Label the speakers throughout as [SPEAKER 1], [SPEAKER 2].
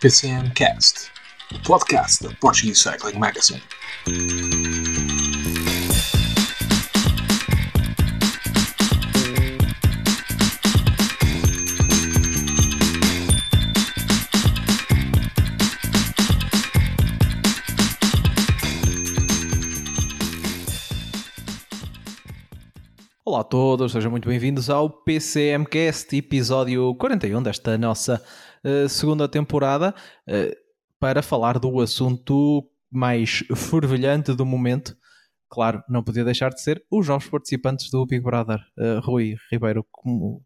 [SPEAKER 1] PCM Cast, o podcast da Portuguese Cycling Magazine.
[SPEAKER 2] Olá a todos, sejam muito bem-vindos ao PCMcast, episódio 41 desta nossa uh, segunda temporada, uh, para falar do assunto mais fervilhante do momento. Claro, não podia deixar de ser os novos participantes do Big Brother. Uh, Rui Ribeiro, como,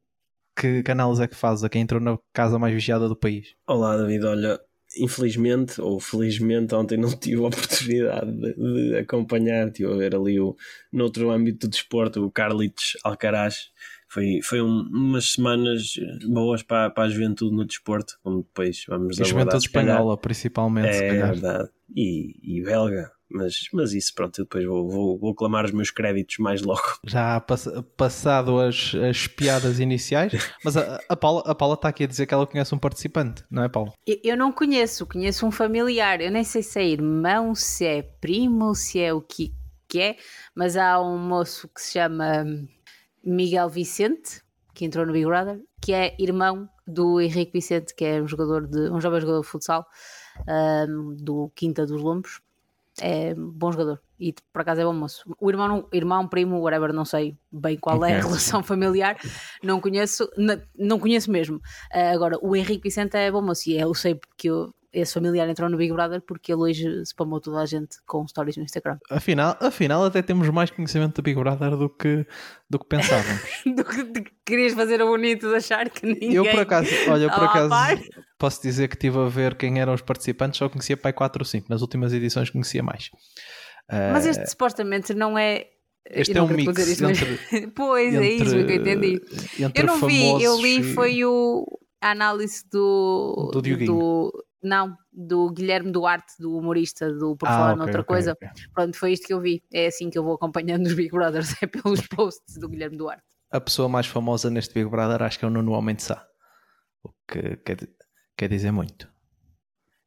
[SPEAKER 2] que canais é que faz a quem entrou na casa mais vigiada do país?
[SPEAKER 3] Olá, David. Olha, infelizmente ou felizmente ontem não tive a oportunidade de, de acompanhar, tive a ver ali o, noutro âmbito do desporto o Carlitos Alcaraz foi, foi um, umas semanas boas para, para a juventude no desporto, como depois vamos
[SPEAKER 2] a juventude espanhola principalmente
[SPEAKER 3] é verdade, e, e belga mas, mas isso, pronto, eu depois vou, vou, vou clamar os meus créditos mais logo.
[SPEAKER 2] Já pass passado as, as piadas iniciais, mas a, a, Paula, a Paula está aqui a dizer que ela conhece um participante, não é, Paula?
[SPEAKER 4] Eu, eu não conheço, conheço um familiar, eu nem sei se é irmão, se é primo, se é o que, que é, mas há um moço que se chama Miguel Vicente, que entrou no Big Brother, que é irmão do Henrique Vicente, que é um jogador de um jovem jogador de futsal um, do Quinta dos Lombos é bom jogador e por acaso é bom moço. O irmão, irmão, primo, whatever, não sei bem qual é a relação familiar, não conheço, não, não conheço mesmo. Uh, agora, o Henrique Vicente é bom moço e eu sei porque eu, esse familiar entrou no Big Brother porque ele hoje spamou toda a gente com stories no Instagram.
[SPEAKER 2] Afinal, afinal até temos mais conhecimento do Big Brother do que, do que pensávamos.
[SPEAKER 4] do que querias fazer o bonito de achar que ninguém.
[SPEAKER 2] Eu por acaso, olha, eu por acaso posso dizer que estive a ver quem eram os participantes, só conhecia pai 4 ou 5. Nas últimas edições conhecia mais.
[SPEAKER 4] Mas este uh, supostamente não é.
[SPEAKER 2] Este é um mix entre,
[SPEAKER 4] mas... Pois,
[SPEAKER 2] entre,
[SPEAKER 4] é isso que eu entendi. Eu não vi, eu li foi o, a análise do.
[SPEAKER 2] Do Dioguinho. Do,
[SPEAKER 4] não, do Guilherme Duarte, do humorista do Por ah, Falar okay, Noutra okay, Coisa. Okay. Pronto, foi isto que eu vi. É assim que eu vou acompanhando os Big Brothers, é pelos posts do Guilherme Duarte.
[SPEAKER 2] A pessoa mais famosa neste Big Brother acho que é o Nuno Homem de Sá. O que quer, quer dizer muito.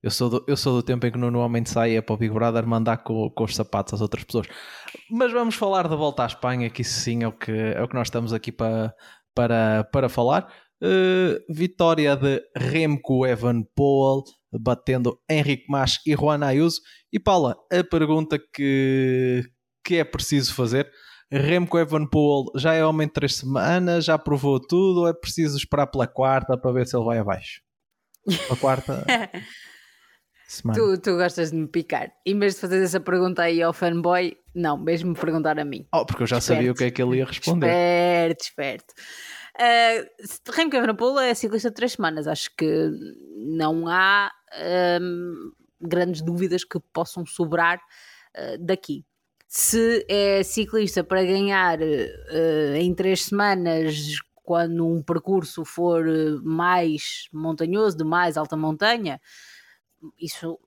[SPEAKER 2] Eu sou, do, eu sou do tempo em que o Nuno Homem de Sá ia para o Big Brother mandar com, com os sapatos às outras pessoas. Mas vamos falar da volta à Espanha, que isso sim é o que, é o que nós estamos aqui para, para, para falar. Uh, vitória de Remco Evenepoel batendo Henrique Mas e Juan Ayuso. E Paula, a pergunta que, que é preciso fazer: Remco Evenepoel já é homem de 3 semanas, já provou tudo, ou é preciso esperar pela quarta para ver se ele vai abaixo? A quarta.
[SPEAKER 4] semana. Tu, tu gostas de me picar. Em vez de fazer essa pergunta aí ao fanboy, não, mesmo me perguntar a mim.
[SPEAKER 2] Oh, porque eu já
[SPEAKER 4] esperto.
[SPEAKER 2] sabia o que é que ele ia responder.
[SPEAKER 4] Esperto, esperto. Uh, Remco Evenepoel é ciclista de 3 semanas. Acho que não há grandes dúvidas que possam sobrar uh, daqui. Se é ciclista para ganhar uh, em três semanas, quando um percurso for mais montanhoso, de mais alta montanha, isso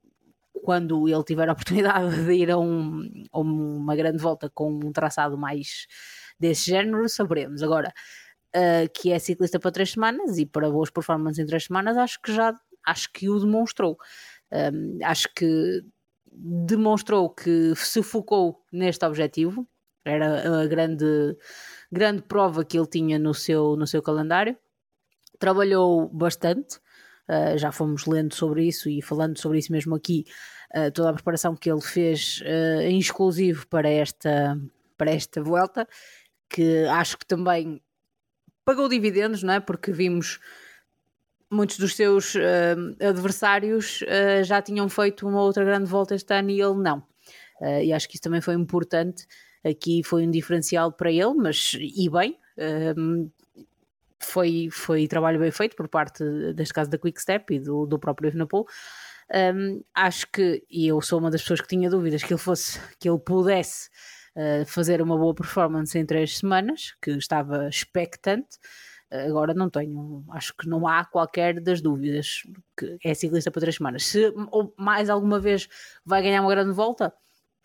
[SPEAKER 4] quando ele tiver a oportunidade de ir a, um, a uma grande volta com um traçado mais desse género, saberemos. Agora, uh, que é ciclista para três semanas e para boas performances em três semanas, acho que já acho que o demonstrou. Um, acho que demonstrou que se focou neste objetivo, era a grande, grande prova que ele tinha no seu, no seu calendário. Trabalhou bastante, uh, já fomos lendo sobre isso e falando sobre isso mesmo aqui, uh, toda a preparação que ele fez uh, em exclusivo para esta, para esta volta, que acho que também pagou dividendos, não é? Porque vimos muitos dos seus uh, adversários uh, já tinham feito uma outra grande volta este ano e ele não. Uh, e acho que isso também foi importante. Aqui foi um diferencial para ele, mas e bem. foi, foi trabalho bem feito por parte, deste caso, da Quick Step e do, do próprio Evenepoel. Um, acho que, e eu sou uma das pessoas que tinha dúvidas que ele fosse, que ele pudesse fazer uma boa performance em três semanas, que estava expectante. Agora não tenho, acho que não há qualquer das dúvidas que é ciclista para três semanas. Se ou mais alguma vez vai ganhar uma grande volta,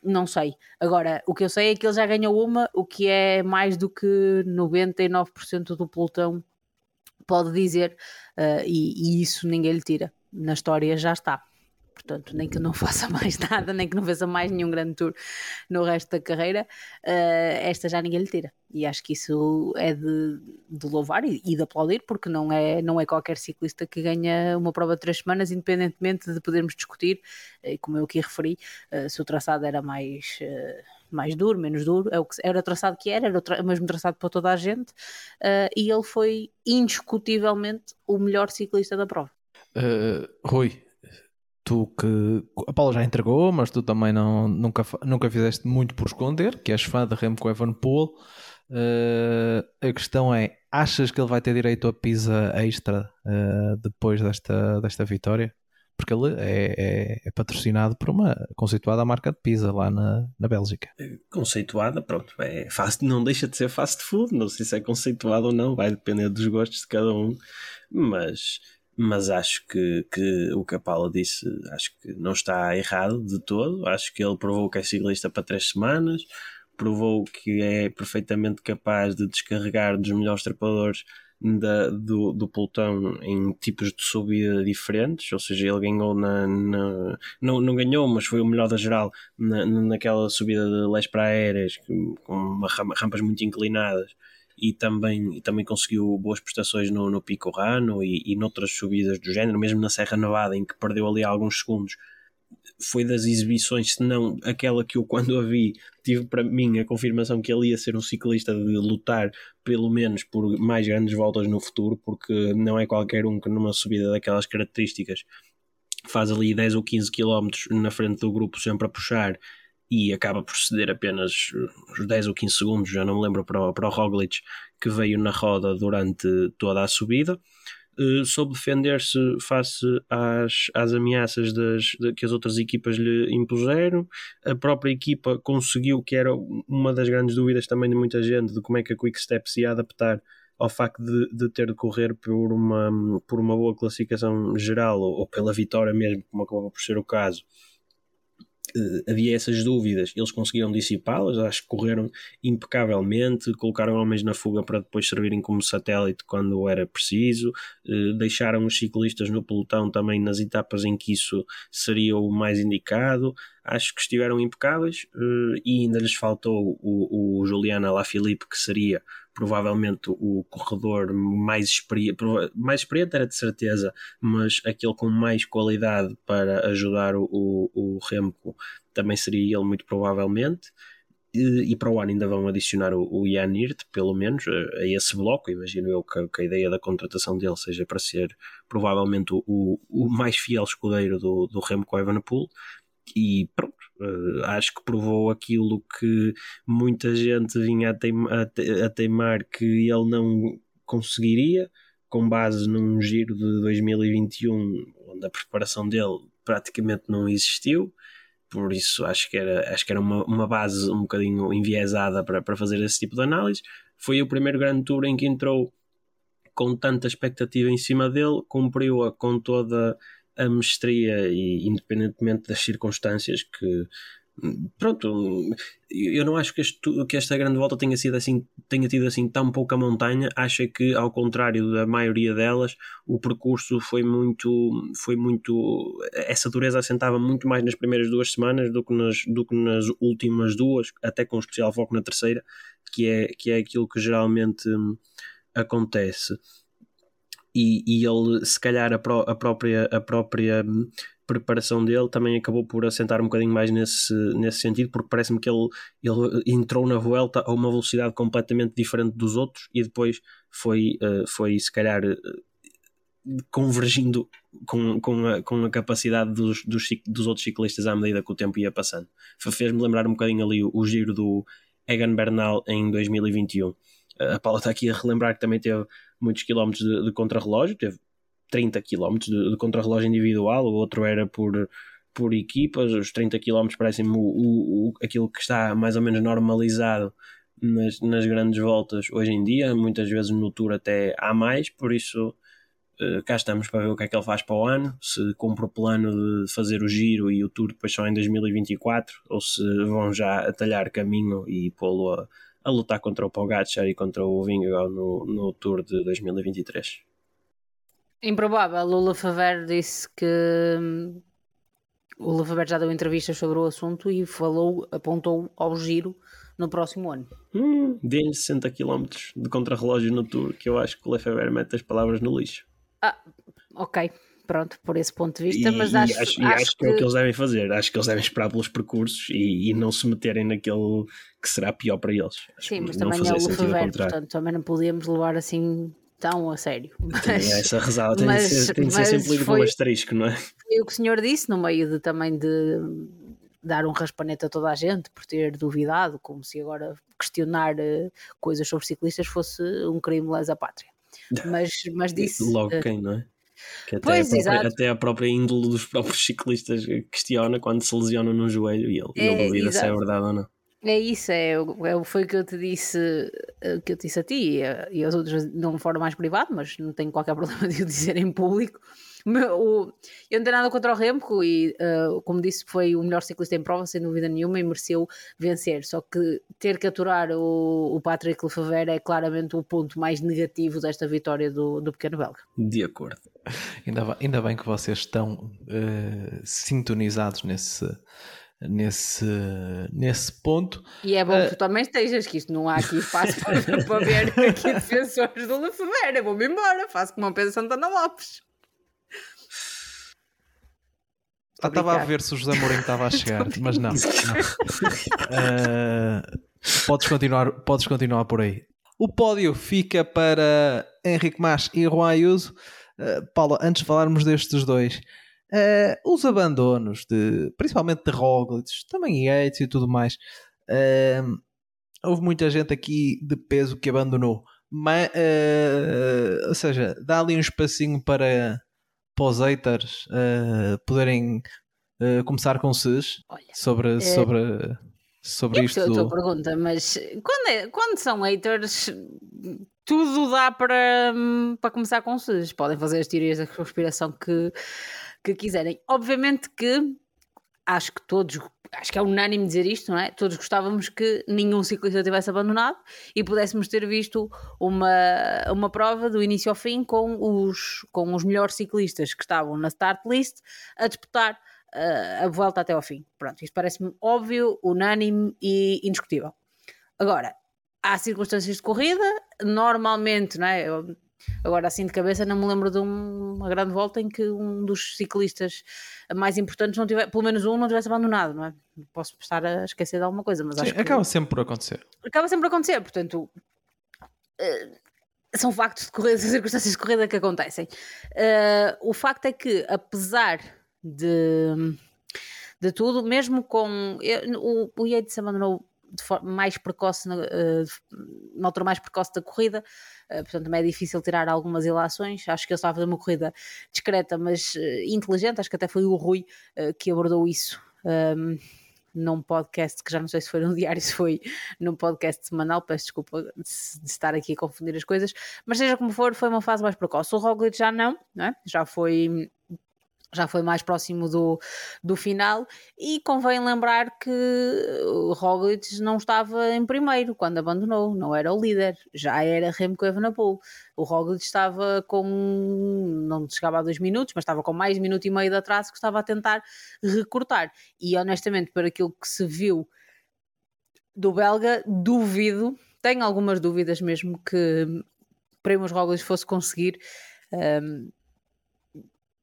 [SPEAKER 4] não sei. Agora, o que eu sei é que ele já ganhou uma, o que é mais do que 99% do pelotão pode dizer, uh, e, e, isso ninguém lhe tira. na história já está. Portanto, nem que não faça mais nada, nem que não veja mais nenhum grande tour no resto da carreira, uh, esta já ninguém lhe tira. E acho que isso é de, de louvar e, e, de aplaudir, porque não é, não é qualquer ciclista que ganha uma prova de três semanas, independentemente de podermos discutir, e como eu aqui referi, uh, se o traçado era mais. Uh, mais duro, menos duro, é era o traçado que era, era o, tra o mesmo traçado para toda a gente, e ele foi indiscutivelmente o melhor ciclista da prova.
[SPEAKER 2] Rui, tu que a Paula já entregou, mas tu também não, nunca, nunca fizeste muito por esconder, que és fã de Remco Evenepoel. Uh, a questão é: achas que ele vai ter direito a pizza extra uh, depois desta, desta vitória? Porque ele é, é, é, patrocinado por uma conceituada marca de pizza lá na, na Bélgica.
[SPEAKER 3] Conceituada, pronto, é fast, não deixa de ser fast food. Não sei se é conceituado ou não, vai depender dos gostos de cada um, mas mas acho que, que o que a Paula disse acho que não está errado de todo. Acho que ele provou que é ciclista para três semanas, provou que é perfeitamente capaz de descarregar dos melhores trepadores da, do, do pelotão em tipos de subida diferentes, ou seja, ele ganhou na, na não, não ganhou, mas foi o melhor da geral na, naquela subida de Les para aéreas com rampas muito inclinadas e também, e também conseguiu boas prestações no, no Pico Rano e, e noutras subidas do género, mesmo na Serra Nevada, em que perdeu ali alguns segundos. Foi das exibições, se não aquela que eu, quando a vi, tive para mim a confirmação que ele ia ser um ciclista de lutar pelo menos por mais grandes voltas no futuro, porque não é qualquer um que numa subida daquelas características faz ali 10 ou 15 km na frente do grupo sempre a puxar e acaba por ceder apenas os 10 ou 15 segundos, já não me lembro, para o, para o Roglic, que veio na roda durante toda a subida. Uh, soube defender-se face às, às ameaças das, de, que as outras equipas lhe impuseram. A própria equipa conseguiu, que era uma das grandes dúvidas também de muita gente, de como é que a Quick Step se ia adaptar ao facto de, de ter de correr por uma, por uma boa classificação geral ou, ou pela vitória mesmo, como acabou por ser o caso havia essas dúvidas, eles conseguiram dissipá-las, acho que correram impecavelmente, colocaram homens na fuga para depois servirem como satélite quando era preciso, uh, deixaram os ciclistas no pelotão também nas etapas em que isso seria o mais indicado. Acho que estiveram impecáveis uh, e ainda lhes faltou o, o Juliana Lafilippe, que seria provavelmente o corredor mais experiente, mais experiente era de certeza, mas aquele com mais qualidade para ajudar o, o, Remco também seria ele muito provavelmente. E, e, para o ano ainda vão adicionar o, o Jan Hirt, pelo menos, a, a, esse bloco. Imagino eu que, que, a ideia da contratação dele seja para ser provavelmente o, o mais fiel escudeiro do, do Remco Evenepoel. E pronto, Uh, acho que provou aquilo que muita gente vinha a, teima, a, a teimar que ele não conseguiria, com base num giro de 2021, onde a preparação dele praticamente não existiu. Por isso acho que era, acho que era uma, uma base um bocadinho enviesada para, para fazer esse tipo de análise. Foi o primeiro grande tour em que entrou com tanta expectativa em cima dele, cumpriu-a com toda a mestria e independentemente das circunstâncias que pronto, eu não acho que, este, que, esta grande volta tenha sido assim, tenha tido assim tão pouca montanha, acho que ao contrário da maioria delas, o percurso foi muito, foi muito, essa dureza assentava muito mais nas primeiras duas semanas do que nas, do que nas últimas duas, até com especial foco na terceira, que é, que é aquilo que geralmente acontece e, e ele, se calhar, a, a, própria, a própria preparação dele também acabou por assentar um bocadinho mais nesse, nesse sentido, porque parece-me que ele, ele entrou na Vuelta a uma velocidade completamente diferente dos outros e depois foi, uh, foi se calhar, uh, convergindo com, com, a, com a capacidade dos, dos, dos outros ciclistas à medida que o tempo ia passando. Fez-me lembrar um bocadinho ali o, o giro do Egan Bernal em 2021. A Paula está aqui a relembrar que também teve muitos quilómetros de, de contrarrelógio, teve 30 quilómetros de, de contrarrelógio individual, o outro era por, por equipas, os 30 quilómetros parecem-me o, o, aquilo que está mais ou menos normalizado nas, nas grandes voltas hoje em dia, muitas vezes no Tour até há mais, por isso uh, cá estamos para ver o que é que ele faz para o ano, se cumpre o plano de fazer o giro e o Tour depois só em 2024, ou se vão já atalhar caminho e pô-lo a a lutar contra o Pogacar e contra o Vingegaard no, no Tour de 2023.
[SPEAKER 4] Improvável. O Lefebvre disse que hum, o Lefebvre já deu entrevistas sobre o assunto e falou, apontou ao giro no próximo ano.
[SPEAKER 3] Hum, Dê-lhe 60 km de contrarrelógio no Tour, que eu acho que o Lefebvre mete as palavras no lixo.
[SPEAKER 4] Ah, ok. Pronto, por esse ponto de vista,
[SPEAKER 3] E,
[SPEAKER 4] mas
[SPEAKER 3] e
[SPEAKER 4] acho,
[SPEAKER 3] acho, e acho que... é o que eles devem fazer. Acho que eles devem esperar pelos percursos e, e não se meterem naquele que será pior para eles. Acho
[SPEAKER 4] Sim,
[SPEAKER 3] que
[SPEAKER 4] mas também é o Lefebvre, portanto também não podíamos levar assim tão a sério. Mas
[SPEAKER 3] é essa rezada tem,
[SPEAKER 4] mas-
[SPEAKER 3] de ser, tem de ser sempre lido com um asterisco, não é?
[SPEAKER 4] foi o que o senhor disse, no meio de também de dar um raspanete a toda a gente por ter duvidado, como se agora questionar eh, coisas sobre ciclistas fosse um crime lesa pátria. Mas, mas disse.
[SPEAKER 3] Logo
[SPEAKER 4] eh,
[SPEAKER 3] quem, não é? Que até,
[SPEAKER 4] Pois,
[SPEAKER 3] a própria,
[SPEAKER 4] exato.
[SPEAKER 3] até a própria índole dos próprios ciclistas questiona quando se lesionam num joelho e ele,
[SPEAKER 4] É,
[SPEAKER 3] ele duvida se é
[SPEAKER 4] exato.
[SPEAKER 3] verdade ou não.
[SPEAKER 4] É isso, é, é, foi o que eu te disse, eh, que eu te disse a ti e, a- e aos outros de um fórum mais privado, mas não tenho qualquer problema de o dizer em público. O eu não tenho nada contra o Remco e, eh, como disse, foi o melhor ciclista em prova, sem dúvida nenhuma, e mereceu vencer. Só que ter que aturar o, o Patrick Lefebvre é claramente o ponto mais negativo desta vitória do, do pequeno belga.
[SPEAKER 3] De acordo.
[SPEAKER 2] Ainda, ainda bem que vocês estão eh, sintonizados nesse, nesse, nesse ponto.
[SPEAKER 4] E é bom
[SPEAKER 2] Eh,
[SPEAKER 4] que tu também estejas, que isto não há aqui espaço para, para ver aqui defensores do Lefebvre. Eu vou-me embora, faço como o Pedro Santana Lopes.
[SPEAKER 2] Ah, estava a ver se o José Mourinho estava a chegar, mas não. não. Eh, podes, continuar, podes continuar por aí. O pódio fica para Henrique Mas e Juan Ayuso. Paula, antes de falarmos destes dois, eh, os abandonos, de, principalmente de Roglic, também Yates e tudo mais, eh, houve muita gente aqui de peso que abandonou. Mas, ou seja, dá ali um espacinho para, para os haters eh, poderem eh, começar com
[SPEAKER 4] Olha,
[SPEAKER 2] sobre, sobre, sobre
[SPEAKER 4] eu
[SPEAKER 2] isto.
[SPEAKER 4] percebo a tua pergunta, mas quando, é- quando são haters, tudo dá para, para começar com SUS. Podem fazer as teorias da conspiração que, que quiserem. Obviamente que acho que todos, acho que é unânime dizer isto, não é? Todos gostávamos que nenhum ciclista tivesse abandonado e pudéssemos ter visto uma, uma prova do início ao fim com os, com os melhores ciclistas que estavam na start list a disputar uh, a volta até ao fim. Pronto, isto parece-me óbvio, unânime e indiscutível. Agora, há circunstâncias de corrida, normalmente, não é? Eu, agora assim de cabeça não me lembro de um- uma grande volta em que um dos ciclistas mais importantes não tivesse, pelo menos um não tivesse abandonado, não é? Posso estar a esquecer de alguma coisa, mas
[SPEAKER 2] Sim,
[SPEAKER 4] acho que
[SPEAKER 2] acaba sempre por acontecer.
[SPEAKER 4] acaba sempre a acontecer, portanto eh, são factos de corrida, são circunstâncias de corrida que acontecem. Eh, o facto é que, apesar de, de tudo, mesmo com eu- o, o Yates abandonou mais precoce na, eh, na altura mais precoce da corrida, eh, portanto também é difícil tirar algumas ilações. Acho que ele estava a fazer uma corrida discreta, mas eh, inteligente. Acho que até foi o Rui eh, que abordou isso. ehm, num podcast que já não sei se foi num diário, se foi num podcast semanal, peço desculpa de, de estar aqui a confundir as coisas, mas seja como for, foi uma fase mais precoce. O Roglic já não, não é? já foi já foi mais próximo do, do final e convém lembrar que o Roglic não estava em primeiro quando abandonou, não era o líder, já era Remco Evenepoel. O Roglic estava com, não chegava a dois minutos, mas estava com mais minuto e meio de atraso que estava a tentar recortar. E honestamente, para aquilo que se viu do belga, duvido, tenho algumas dúvidas mesmo que Primoz Roglic fosse conseguir um,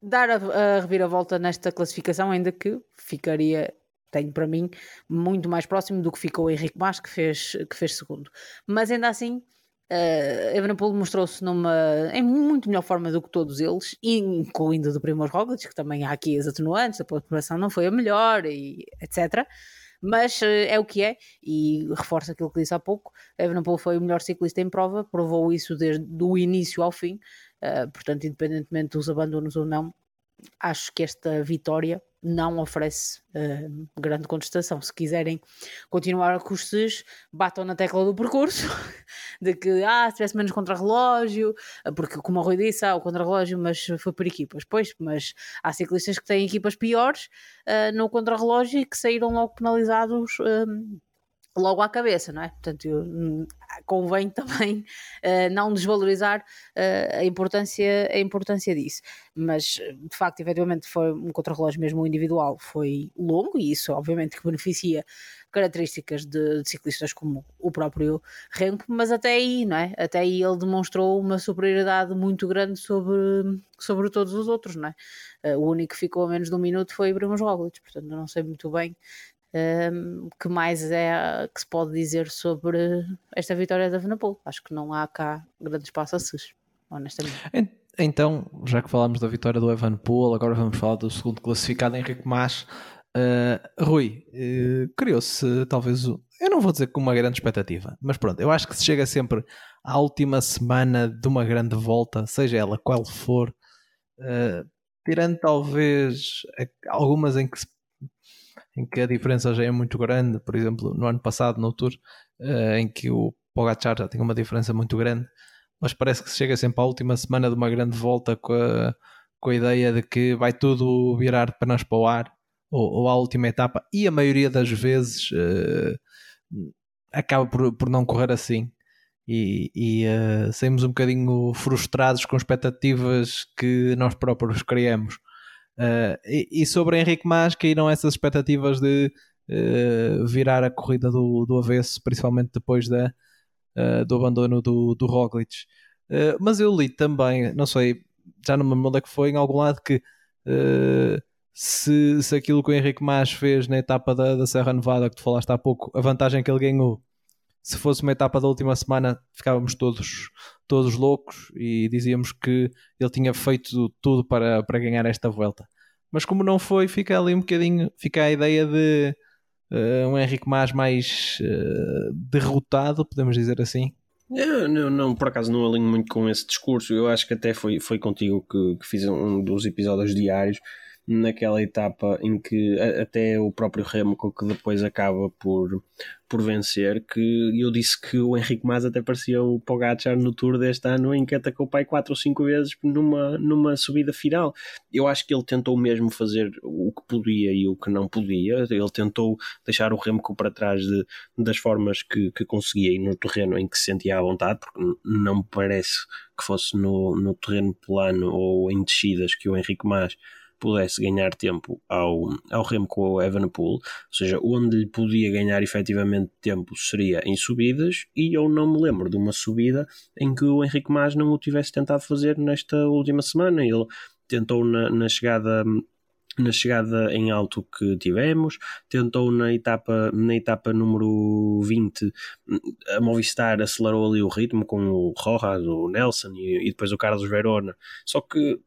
[SPEAKER 4] dar a, a reviravolta nesta classificação, ainda que ficaria, tenho para mim, muito mais próximo do que ficou o Henrique Mas, que fez, que fez segundo. Mas ainda assim, uh, Evenepoel mostrou-se numa em muito melhor forma do que todos eles, incluindo do Primoz Roglic, que também há aqui as atenuantes, a preparação não foi a melhor, e etc., mas uh, é o que é, e reforça aquilo que disse há pouco, Evenepoel foi o melhor ciclista em prova, provou isso desde o início ao fim, uh, portanto, independentemente dos abandonos ou não, acho que esta vitória não oferece uh, grande contestação. Se quiserem continuar com os SES, batam na tecla do percurso, de que, ah, se tivesse menos contrarrelógio, porque, como o Rui disse, ah, o contrarrelógio, mas foi por equipas. Pois, mas há ciclistas que têm equipas piores uh, no contrarrelógio e que saíram logo penalizados logo à cabeça, não é? Portanto, hum, convém também uh, não desvalorizar uh, a, importância, a importância disso. Mas, de facto, efetivamente foi um contrarrelógio mesmo individual, foi longo e isso obviamente que beneficia características de, de, ciclistas como o próprio Renko, mas até aí, não é? Até aí ele demonstrou uma superioridade muito grande sobre, sobre todos os outros, não é? Uh, o único que ficou a menos de um minuto foi Bruno Roglic, portanto não sei muito bem um, que mais é que se pode dizer sobre esta vitória da Vanapol? Acho que não há cá grande espaço a SUS, honestamente.
[SPEAKER 2] Então, já que falámos da vitória do Evan Poole, agora vamos falar do segundo classificado, Henrique Mas. Uh, Rui, uh, criou-se talvez, eu não vou dizer com uma grande expectativa, mas pronto, eu acho que se chega sempre à última semana de uma grande volta, seja ela qual for, uh, tirando talvez algumas em que se em que a diferença já é muito grande, por exemplo, no ano passado, no Tour, uh, em que o Pogacar já tinha uma diferença muito grande, mas parece que se chega sempre à última semana de uma grande volta com a, com a ideia de que vai tudo virar apenas para o ar, ou, ou à última etapa, e a maioria das vezes uh, acaba por, por não correr assim. E, e uh, saímos um bocadinho frustrados com expectativas que nós próprios criamos. Uh, e, e, sobre Henrique Mas caíram essas expectativas de uh, virar a corrida do, do avesso, principalmente depois da, uh, do abandono do, do Roglic. mas eu li também, não sei, já não me lembro onde é que foi, em algum lado que se, se aquilo que o Henrique Mas fez na etapa da, da Serra Nevada que tu falaste há pouco, a vantagem que ele ganhou se fosse uma etapa da última semana, ficávamos todos, todos loucos e dizíamos que ele tinha feito tudo para, para ganhar esta volta. Mas como não foi, fica ali um bocadinho, fica a ideia de uh, um Henrique Mas mais uh, derrotado, podemos dizer assim.
[SPEAKER 3] Eu, não, não, por acaso não alinho muito com esse discurso. Eu acho que até foi, foi contigo que, que fiz um dos episódios diários naquela etapa em que até o próprio Remco que depois acaba por, por vencer, que eu disse que o Henrique Mas até parecia o Pogacar no Tour deste ano em que atacou o pai 4 ou 5 vezes numa, numa subida final. Eu acho que ele tentou mesmo fazer o que podia e o que não podia, ele tentou deixar o Remco para trás de, das formas que, que conseguia e no terreno em que se sentia à vontade, porque não me parece que fosse no, no terreno plano ou em descidas que o Henrique Mas pudesse ganhar tempo ao, ao Remco ou Evenepoel, ou seja, onde podia ganhar efetivamente tempo seria em subidas, e eu não me lembro de uma subida em que o Henrique Mas não o tivesse tentado fazer nesta última semana. Ele tentou na, na chegada na chegada em alto que tivemos, tentou na etapa, na etapa número 20, a Movistar acelerou ali o ritmo com o Rojas, o Nelson e, e depois o Carlos Verona, só que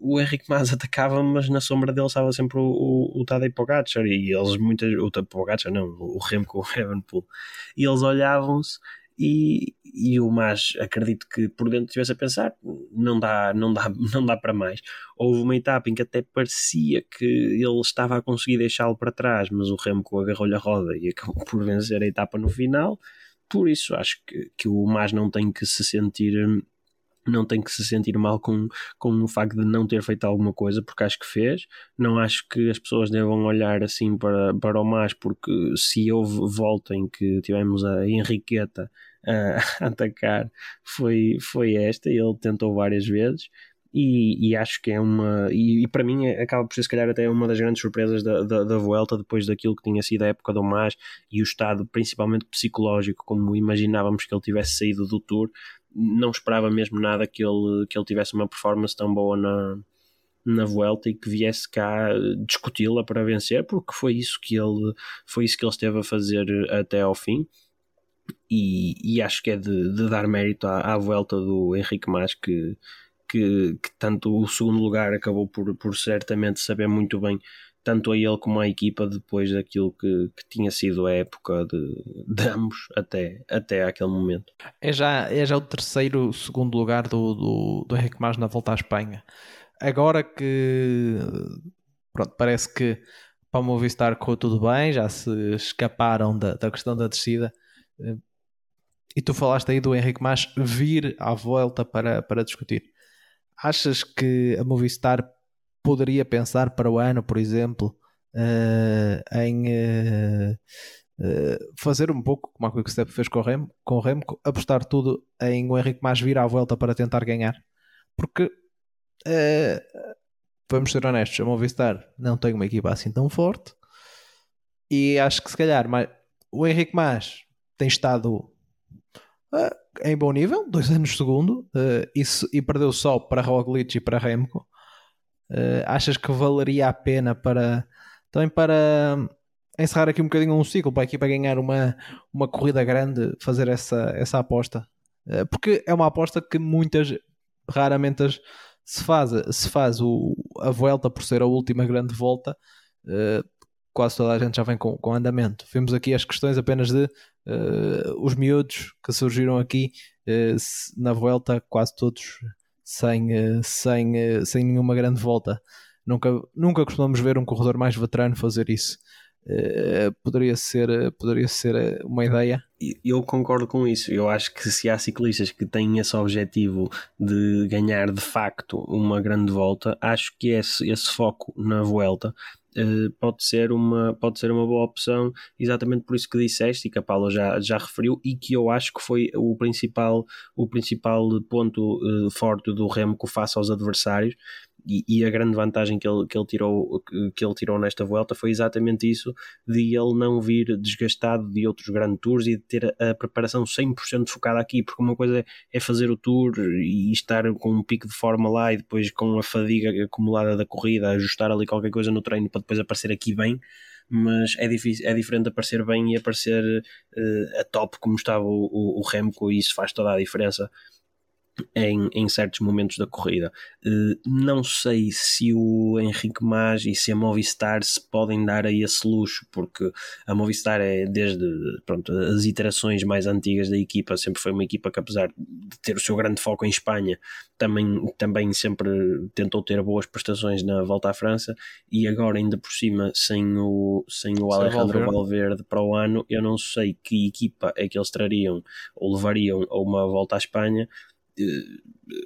[SPEAKER 3] o Henrique Mas atacava, mas na sombra dele estava sempre o, o, o Tadej Pogacar. E eles muitas, o Pogacar não, o Remco, o e eles olhavam-se e, e o Mas acredito que por dentro estivesse a pensar não dá, não, dá, não dá para mais. Houve uma etapa em que até parecia que ele estava a conseguir deixá-lo para trás mas o Remco agarrou-lhe a roda e acabou por vencer a etapa no final. Por isso acho que, que o Mas não tem que se sentir não tem que se sentir mal com, com o facto de não ter feito alguma coisa, porque acho que fez. Não acho que as pessoas devam olhar assim para, para o mais, porque se houve volta em que tivemos a Henriqueta a atacar, foi, foi esta, ele tentou várias vezes. E, e, acho que é uma. E, e, para mim acaba por ser, se calhar, até uma das grandes surpresas da, da, da Vuelta, depois daquilo que tinha sido a época do Mas e o estado, principalmente psicológico, como imaginávamos que ele tivesse saído do Tour, não esperava mesmo nada que ele, que ele tivesse uma performance tão boa na, na Vuelta e que viesse cá discuti-la para vencer, porque foi isso que ele foi isso que ele esteve a fazer até ao fim. E, e acho que é de, de dar mérito à, à Vuelta do Henrique Mas que, que, que, tanto o segundo lugar acabou por, por certamente saber muito bem tanto a ele como à equipa depois daquilo que, que tinha sido a época de, de, ambos até, até aquele momento.
[SPEAKER 2] É já, é já o terceiro, segundo lugar do, do, do Henrique Mas na volta à Espanha. Agora que pronto, parece que para o Movistar correu tudo bem, já se escaparam da, da questão da descida. E tu falaste aí do Henrique Mas vir à volta para, para discutir. Achas que a Movistar poderia pensar para o ano, por exemplo, uh, em uh, uh, fazer um pouco como a Quick Step fez com o com o Remco, apostar tudo em o Henrique mais vir à volta para tentar ganhar. Porque vamos ser honestos, a Movistar não tem uma equipa assim tão forte e acho que se calhar mas, o Henrique Mas tem estado em bom nível, dois anos segundo, uh, e, e, perdeu só para Roglic e para Remco. Uh, achas que valeria a pena para também para encerrar aqui um bocadinho um ciclo para a equipa ganhar uma, uma corrida grande, fazer essa, essa aposta? Uh, porque é uma aposta que muitas, raramente se faz, se faz o, a volta por ser a última grande volta. Uh, quase toda a gente já vem com, com andamento. Vimos aqui as questões apenas de os miúdos que surgiram aqui uh, na volta, quase todos sem, uh, sem, sem nenhuma grande volta. Nunca, nunca costumamos ver um corredor mais veterano fazer isso. poderia, ser, poderia ser uma ideia.
[SPEAKER 3] Eu concordo com isso. Eu acho que se há ciclistas que têm esse objetivo de ganhar de facto uma grande volta, acho que esse, esse foco na volta Uh, pode, ser uma, pode ser uma boa opção, exatamente por isso que disseste e que a Paula já, já referiu, e que eu acho que foi o principal, o principal ponto uh, forte do Remco face aos adversários, e, e, a grande vantagem que ele, que, ele tirou, que ele tirou nesta volta foi exatamente isso, de ele não vir desgastado de outros grandes tours e de ter a, preparação 100% focada aqui, porque uma coisa é fazer o tour e estar com um pico de forma lá e depois com a fadiga acumulada da corrida, ajustar ali qualquer coisa no treino para depois aparecer aqui bem mas é, difícil, é diferente aparecer bem e aparecer uh, a top como estava o, o, o Remco e isso faz toda a diferença em, em certos momentos da corrida. Uh, não sei se o Henrique Mas e se a Movistar se podem dar a esse luxo, porque a Movistar é desde pronto, as iterações mais antigas da equipa, sempre foi uma equipa que apesar de ter o seu grande foco em Espanha, também, também sempre tentou ter boas prestações na volta à França e agora ainda por cima sem o, sem o Alejandro Valverde. Valverde para o ano, eu não sei que equipa é que eles trariam ou levariam a uma volta à Espanha eh,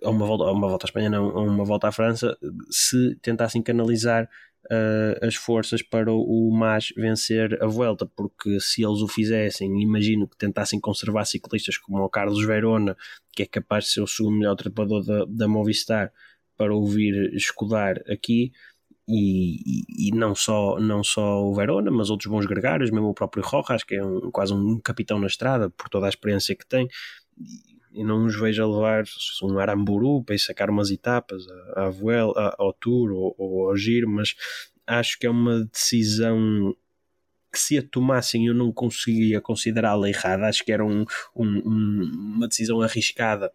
[SPEAKER 3] a uma volta, a uma volta à Espanha, não, a uma volta à França, se tentassem canalizar uh, as forças para o, o MAS vencer a volta, porque se eles o fizessem, imagino que tentassem conservar ciclistas como o Carlos Verona, que é capaz de ser o segundo melhor trepador da, da Movistar, para ouvir escudar aqui. E, e, e, não, só, não só o Verona, mas outros bons gregários, mesmo o próprio Rojas, que é um, quase um capitão na estrada, por toda a experiência que tem e não os vejo a levar um Aramburu para ir sacar umas etapas à, à Vuel, ao Tour ou, ou ao Giro, mas acho que é uma decisão que se a tomassem eu não conseguia considerá-la errada, acho que era um, um, uma decisão arriscada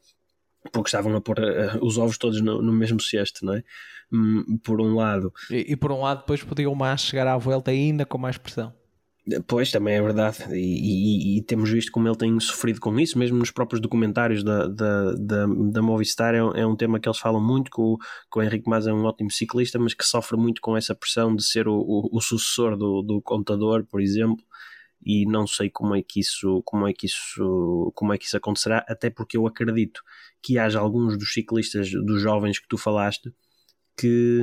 [SPEAKER 3] porque estavam a pôr uh, os ovos todos no, no, mesmo cesto, não é? Um, por um lado.
[SPEAKER 2] E, e, por um lado depois podiam mais chegar à volta ainda com mais pressão.
[SPEAKER 3] Pois, também é verdade, e, e, e, temos visto como ele tem sofrido com isso, mesmo nos próprios documentários da, da, da, da Movistar. É um, é um tema que eles falam muito. Que o, que o Henrique Mas é um ótimo ciclista, mas que sofre muito com essa pressão de ser o, o, o sucessor do, do contador, por exemplo. E não sei como é que isso, como é que isso, como é que isso acontecerá, até porque eu acredito que haja alguns dos ciclistas, dos jovens que tu falaste, que,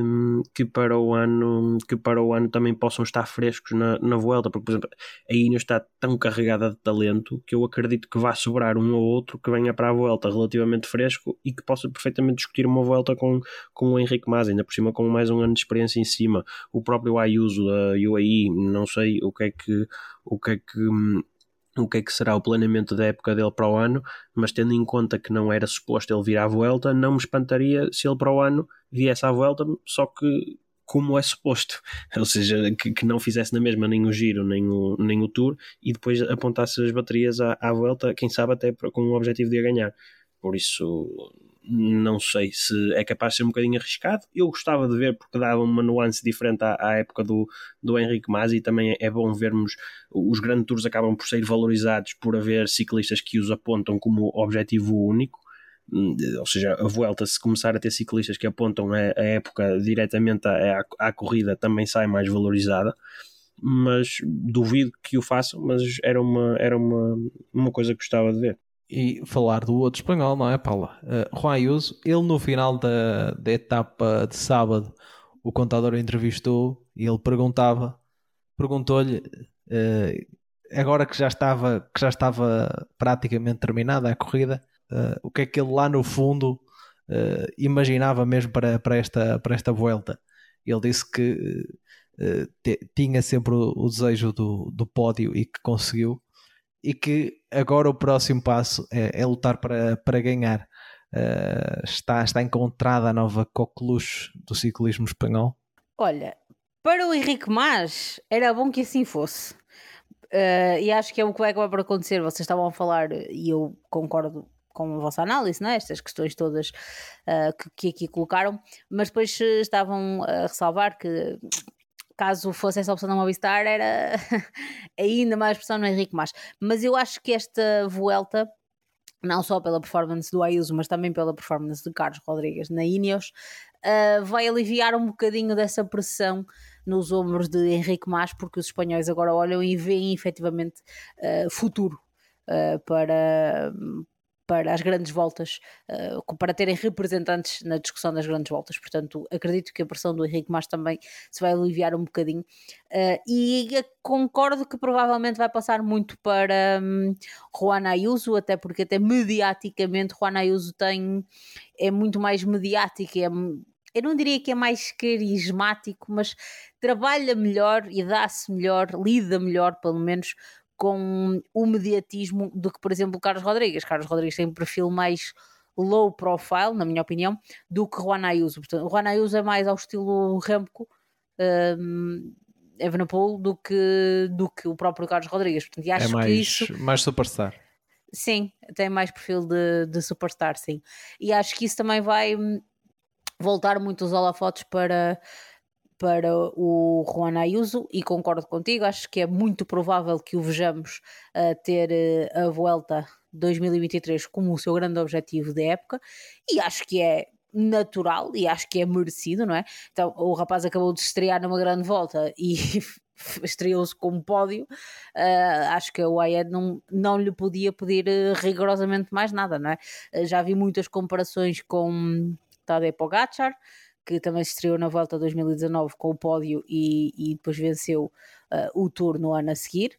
[SPEAKER 3] que, para o ano, que para o ano também possam estar frescos na, na volta, porque por exemplo a Ina está tão carregada de talento que eu acredito que vai sobrar um ou outro que venha para a volta relativamente fresco e que possa perfeitamente discutir uma volta com, com o Henrique Mas, ainda por cima com mais um ano de experiência em cima, o próprio Ayuso da UAE, não sei o que é que o que é que o que é que será o planeamento da época dele para o ano, mas tendo em conta que não era suposto ele vir à volta, não me espantaria se ele para o ano viesse à volta, só que como é suposto, ou seja, que, que não fizesse na mesma nem o giro nem o, nem o tour e depois apontasse as baterias à, à volta, quem sabe até com o objetivo de a ganhar. Por isso, não sei se é capaz de ser um bocadinho arriscado. Eu gostava de ver porque dava uma nuance diferente à, à época do, do Henrique Mas e também é bom vermos os grandes tours acabam por ser valorizados por haver ciclistas que os apontam como objetivo único. Hum, ou seja, a Vuelta, se começar a ter ciclistas que apontam a, a época diretamente à, à corrida, também sai mais valorizada mas duvido que o façam, mas era uma, era uma, uma coisa que gostava de ver
[SPEAKER 2] e falar do outro espanhol, não é, Paula? Uh, Juan Ayuso, ele no final da, da etapa de sábado, o contador entrevistou e ele perguntava, perguntou-lhe, uh, agora que já estava, que já estava praticamente terminada a corrida, uh, o que é que ele lá no fundo uh, imaginava mesmo para, para, esta, para esta volta? Ele disse que tinha sempre o, o, desejo do, do pódio e que conseguiu, e que agora o próximo passo é, é lutar para, para ganhar. está, está encontrada a nova coqueluche do ciclismo espanhol?
[SPEAKER 4] Olha, para o Henrique Mas, era bom que assim fosse. Uh, e acho que é o que vai acabar por acontecer. Vocês estavam a falar, e eu concordo com a vossa análise, né? estas questões todas uh, que, que, aqui colocaram, mas depois estavam a ressalvar que caso fosse essa opção da Movistar era ainda mais pressão no Henrique Mas. Mas eu acho que esta Vuelta não só pela performance do Ayuso, mas também pela performance de Carlos Rodrigues na Ineos, uh, vai aliviar um bocadinho dessa pressão nos ombros de Henrique Mas, porque os espanhóis agora olham e veem efetivamente uh, futuro uh, para, para as grandes voltas, uh, para terem representantes na discussão das grandes voltas. Portanto, acredito que a pressão do Henrique Mas também se vai aliviar um bocadinho. Uh, e concordo que provavelmente vai passar muito para um, Juan Ayuso, até porque até mediaticamente Juan Ayuso tem, é muito mais mediático, é, eu não diria que é mais carismático, mas trabalha melhor e dá-se melhor, lida melhor, pelo menos, com o mediatismo do que, por exemplo, o Carlos Rodrigues. Carlos Rodrigues tem um perfil mais low profile, na minha opinião, do que Juan Ayuso. Portanto, Juan Ayuso é mais ao estilo Remco, um, Evenepoel, do que, do que o próprio Carlos Rodrigues. Portanto,
[SPEAKER 2] é
[SPEAKER 4] acho
[SPEAKER 2] é mais,
[SPEAKER 4] que isso...
[SPEAKER 2] mais superstar.
[SPEAKER 4] Sim, tem mais perfil de, de superstar, sim. E acho que isso também vai voltar muito os holofotes para, para o Juan Ayuso e concordo contigo, acho que é muito provável que o vejamos a ter eh, a Vuelta 2023 como o seu grande objetivo de época e acho que é natural e acho que é merecido, não é? Então o rapaz acabou de estrear numa grande volta e estreou-se como pódio, uh, acho que o Ayed não, não lhe podia pedir rigorosamente mais nada, não é? Já vi muitas comparações com Tadej Pogacar, que também se estreou na volta 2019 com o pódio e, e depois venceu uh, o Tour no ano a seguir.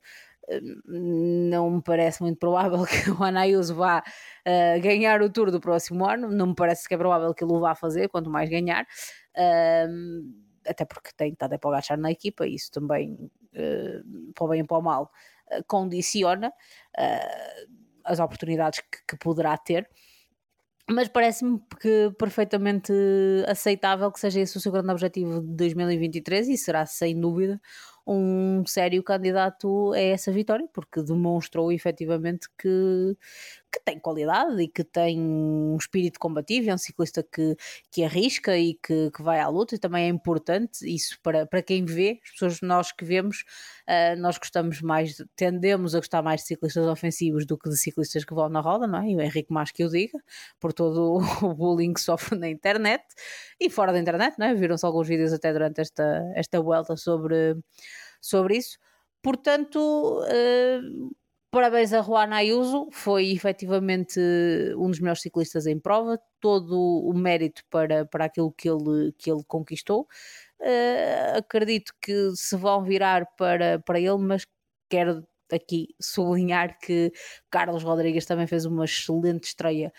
[SPEAKER 4] Uh, não me parece muito provável que o Anayuso vá uh, ganhar o Tour do próximo ano, não me parece que é provável que ele o vá fazer, quanto mais ganhar, até porque tem estado a Pogacar na equipa, isso também, uh, para o bem e para o mal, condiciona as oportunidades que, que poderá ter mas parece-me que perfeitamente aceitável que seja esse o seu grande objetivo de 2023 e será sem dúvida um sério candidato a essa vitória, porque demonstrou efetivamente que, que tem qualidade e que tem um espírito combativo, é um ciclista que, que arrisca e que, que vai à luta, e também é importante isso para, para quem vê, as pessoas nós que vemos, uh, nós gostamos mais, tendemos a gostar mais de ciclistas ofensivos do que de ciclistas que vão na roda, não é? E o Henrique mais que eu diga, por todo o bullying que sofre na internet e fora da internet, não é? Viram-se alguns vídeos até durante esta, esta volta sobre sobre isso. Portanto, uh, parabéns a Juan Ayuso, foi efetivamente um dos melhores ciclistas em prova, todo o mérito para, para aquilo que ele, que ele conquistou. Uh, acredito que se vão virar para, para ele, mas quero aqui sublinhar que Carlos Rodrigues também fez uma excelente estreia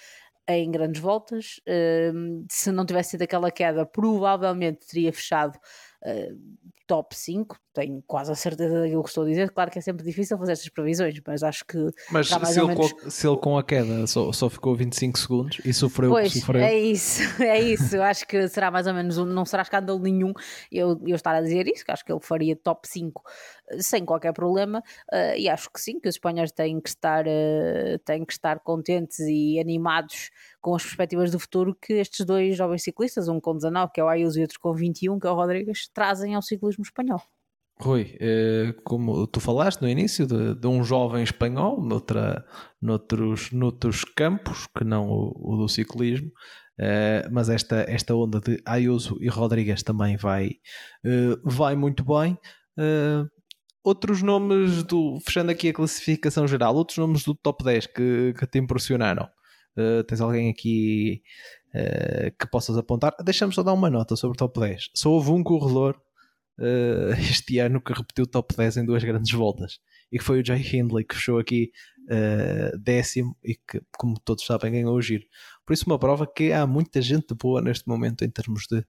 [SPEAKER 4] em grandes voltas. Uh, se não tivesse sido aquela queda, provavelmente teria fechado uh, top 5, tenho quase a certeza daquilo que estou a dizer. Claro que é sempre difícil fazer estas previsões, mas acho que.
[SPEAKER 2] Mas se ele, menos... com, se ele, com, a queda só, só ficou 25 segundos e sofreu
[SPEAKER 4] pois,
[SPEAKER 2] sofreu.
[SPEAKER 4] É isso, é isso. acho que será mais ou menos um, não será escândalo nenhum eu, eu estar a dizer isso, que acho que ele faria top 5 eh, sem qualquer problema. Uh, e acho que sim, que os espanhóis têm que estar, uh, têm que estar contentes e animados com as perspectivas do futuro que estes dois jovens ciclistas, um com 19, que é o Ayuso, e outro com 21, que é o Rodrigues, trazem ao ciclismo espanhol.
[SPEAKER 2] Rui, eh, como tu falaste no início de, de um jovem espanhol noutra, noutros, noutros campos que não o, o do ciclismo, eh, mas esta, esta onda de Ayuso e Rodrigues também vai, eh, vai muito bem. outros nomes do, fechando aqui a classificação geral, outros nomes do top 10 que, que te impressionaram. Tens alguém aqui que possas apontar? Deixa-me só dar uma nota sobre o top 10. Só houve um corredor uh, este ano que repetiu o top 10 em duas grandes voltas e que foi o Jay Hindley que fechou aqui uh, décimo e que, como todos sabem, ganhou o giro. Por isso, uma prova que há muita gente boa neste momento em termos de,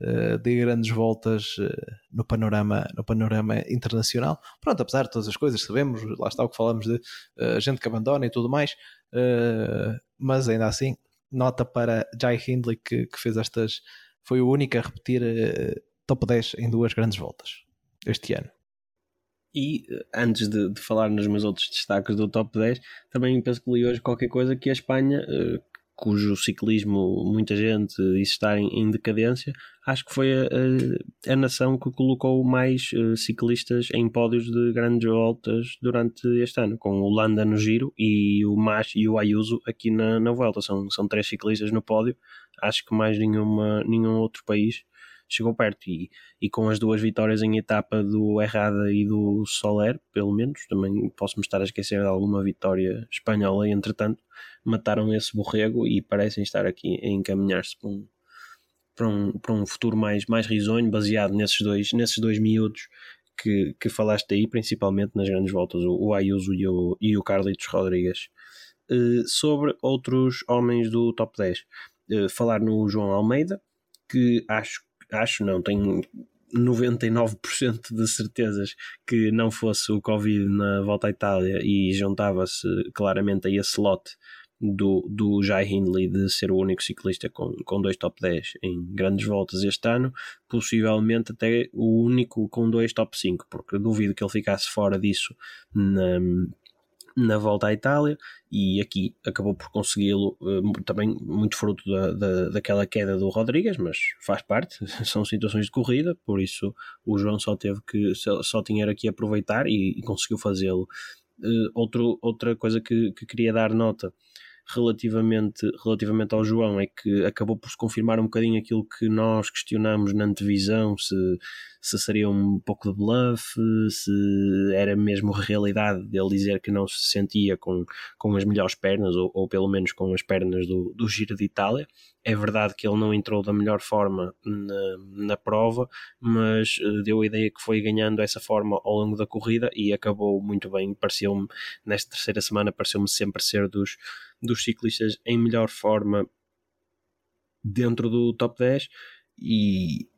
[SPEAKER 2] uh, de grandes voltas uh, no, panorama, no panorama internacional. Pronto, apesar de todas as coisas, sabemos, lá está o que falamos de gente que abandona e tudo mais, mas ainda assim, nota para Jay Hindley que, que fez estas. Foi o único a repetir top 10 em duas grandes voltas este ano.
[SPEAKER 3] E eh, antes de, de, falar nos meus outros destaques do top 10, também penso que li hoje qualquer coisa que a Espanha, uh, cujo ciclismo muita gente está em, em, decadência, acho que foi a, a, a nação que colocou mais uh, ciclistas em pódios de grandes voltas durante este ano, com o Landa no giro e o Mas e o Ayuso aqui na, na volta. São, são três ciclistas no pódio, acho que mais nenhuma, nenhum outro país chegou perto e, e com as duas vitórias em etapa do Errada e do Soler, pelo menos, também posso-me estar a esquecer de alguma vitória espanhola e entretanto mataram esse borrego e parecem estar aqui a encaminhar-se para um, para um, para um futuro mais, mais risonho, baseado nesses dois, nesses dois miúdos que, que falaste aí, principalmente nas grandes voltas, o, o Ayuso e o, e o Carlitos Rodrigues. Uh, sobre outros homens do top 10, uh, eh, falar no João Almeida, que acho acho não, tenho 99% de certezas que não fosse o Covid na volta à Itália e juntava-se claramente a esse lote do, do Jai Hindley de ser o único ciclista com, com dois top 10 em grandes voltas este ano, possivelmente até o único com dois top 5, porque duvido que ele ficasse fora disso na, na volta à Itália e aqui acabou por consegui-lo eh, também muito fruto da, da, daquela queda do Rodrigues, mas faz parte, são situações de corrida, por isso o João só teve que só tinha aqui aproveitar e, e conseguiu fazê-lo. Uh, outro, outra coisa que, que queria dar nota relativamente, relativamente ao João é que acabou por se confirmar um bocadinho aquilo que nós questionamos na antevisão, se se seria um pouco de bluff, se era mesmo realidade dele dizer que não se sentia com, com as melhores pernas, ou, ou pelo menos com as pernas do, do Giro de Itália. É verdade que ele não entrou da melhor forma na, na prova, mas uh, deu a ideia que foi ganhando essa forma ao longo da corrida e acabou muito bem. Pareceu-me, nesta terceira semana, pareceu-me sempre ser dos, dos ciclistas em melhor forma dentro do top 10 e,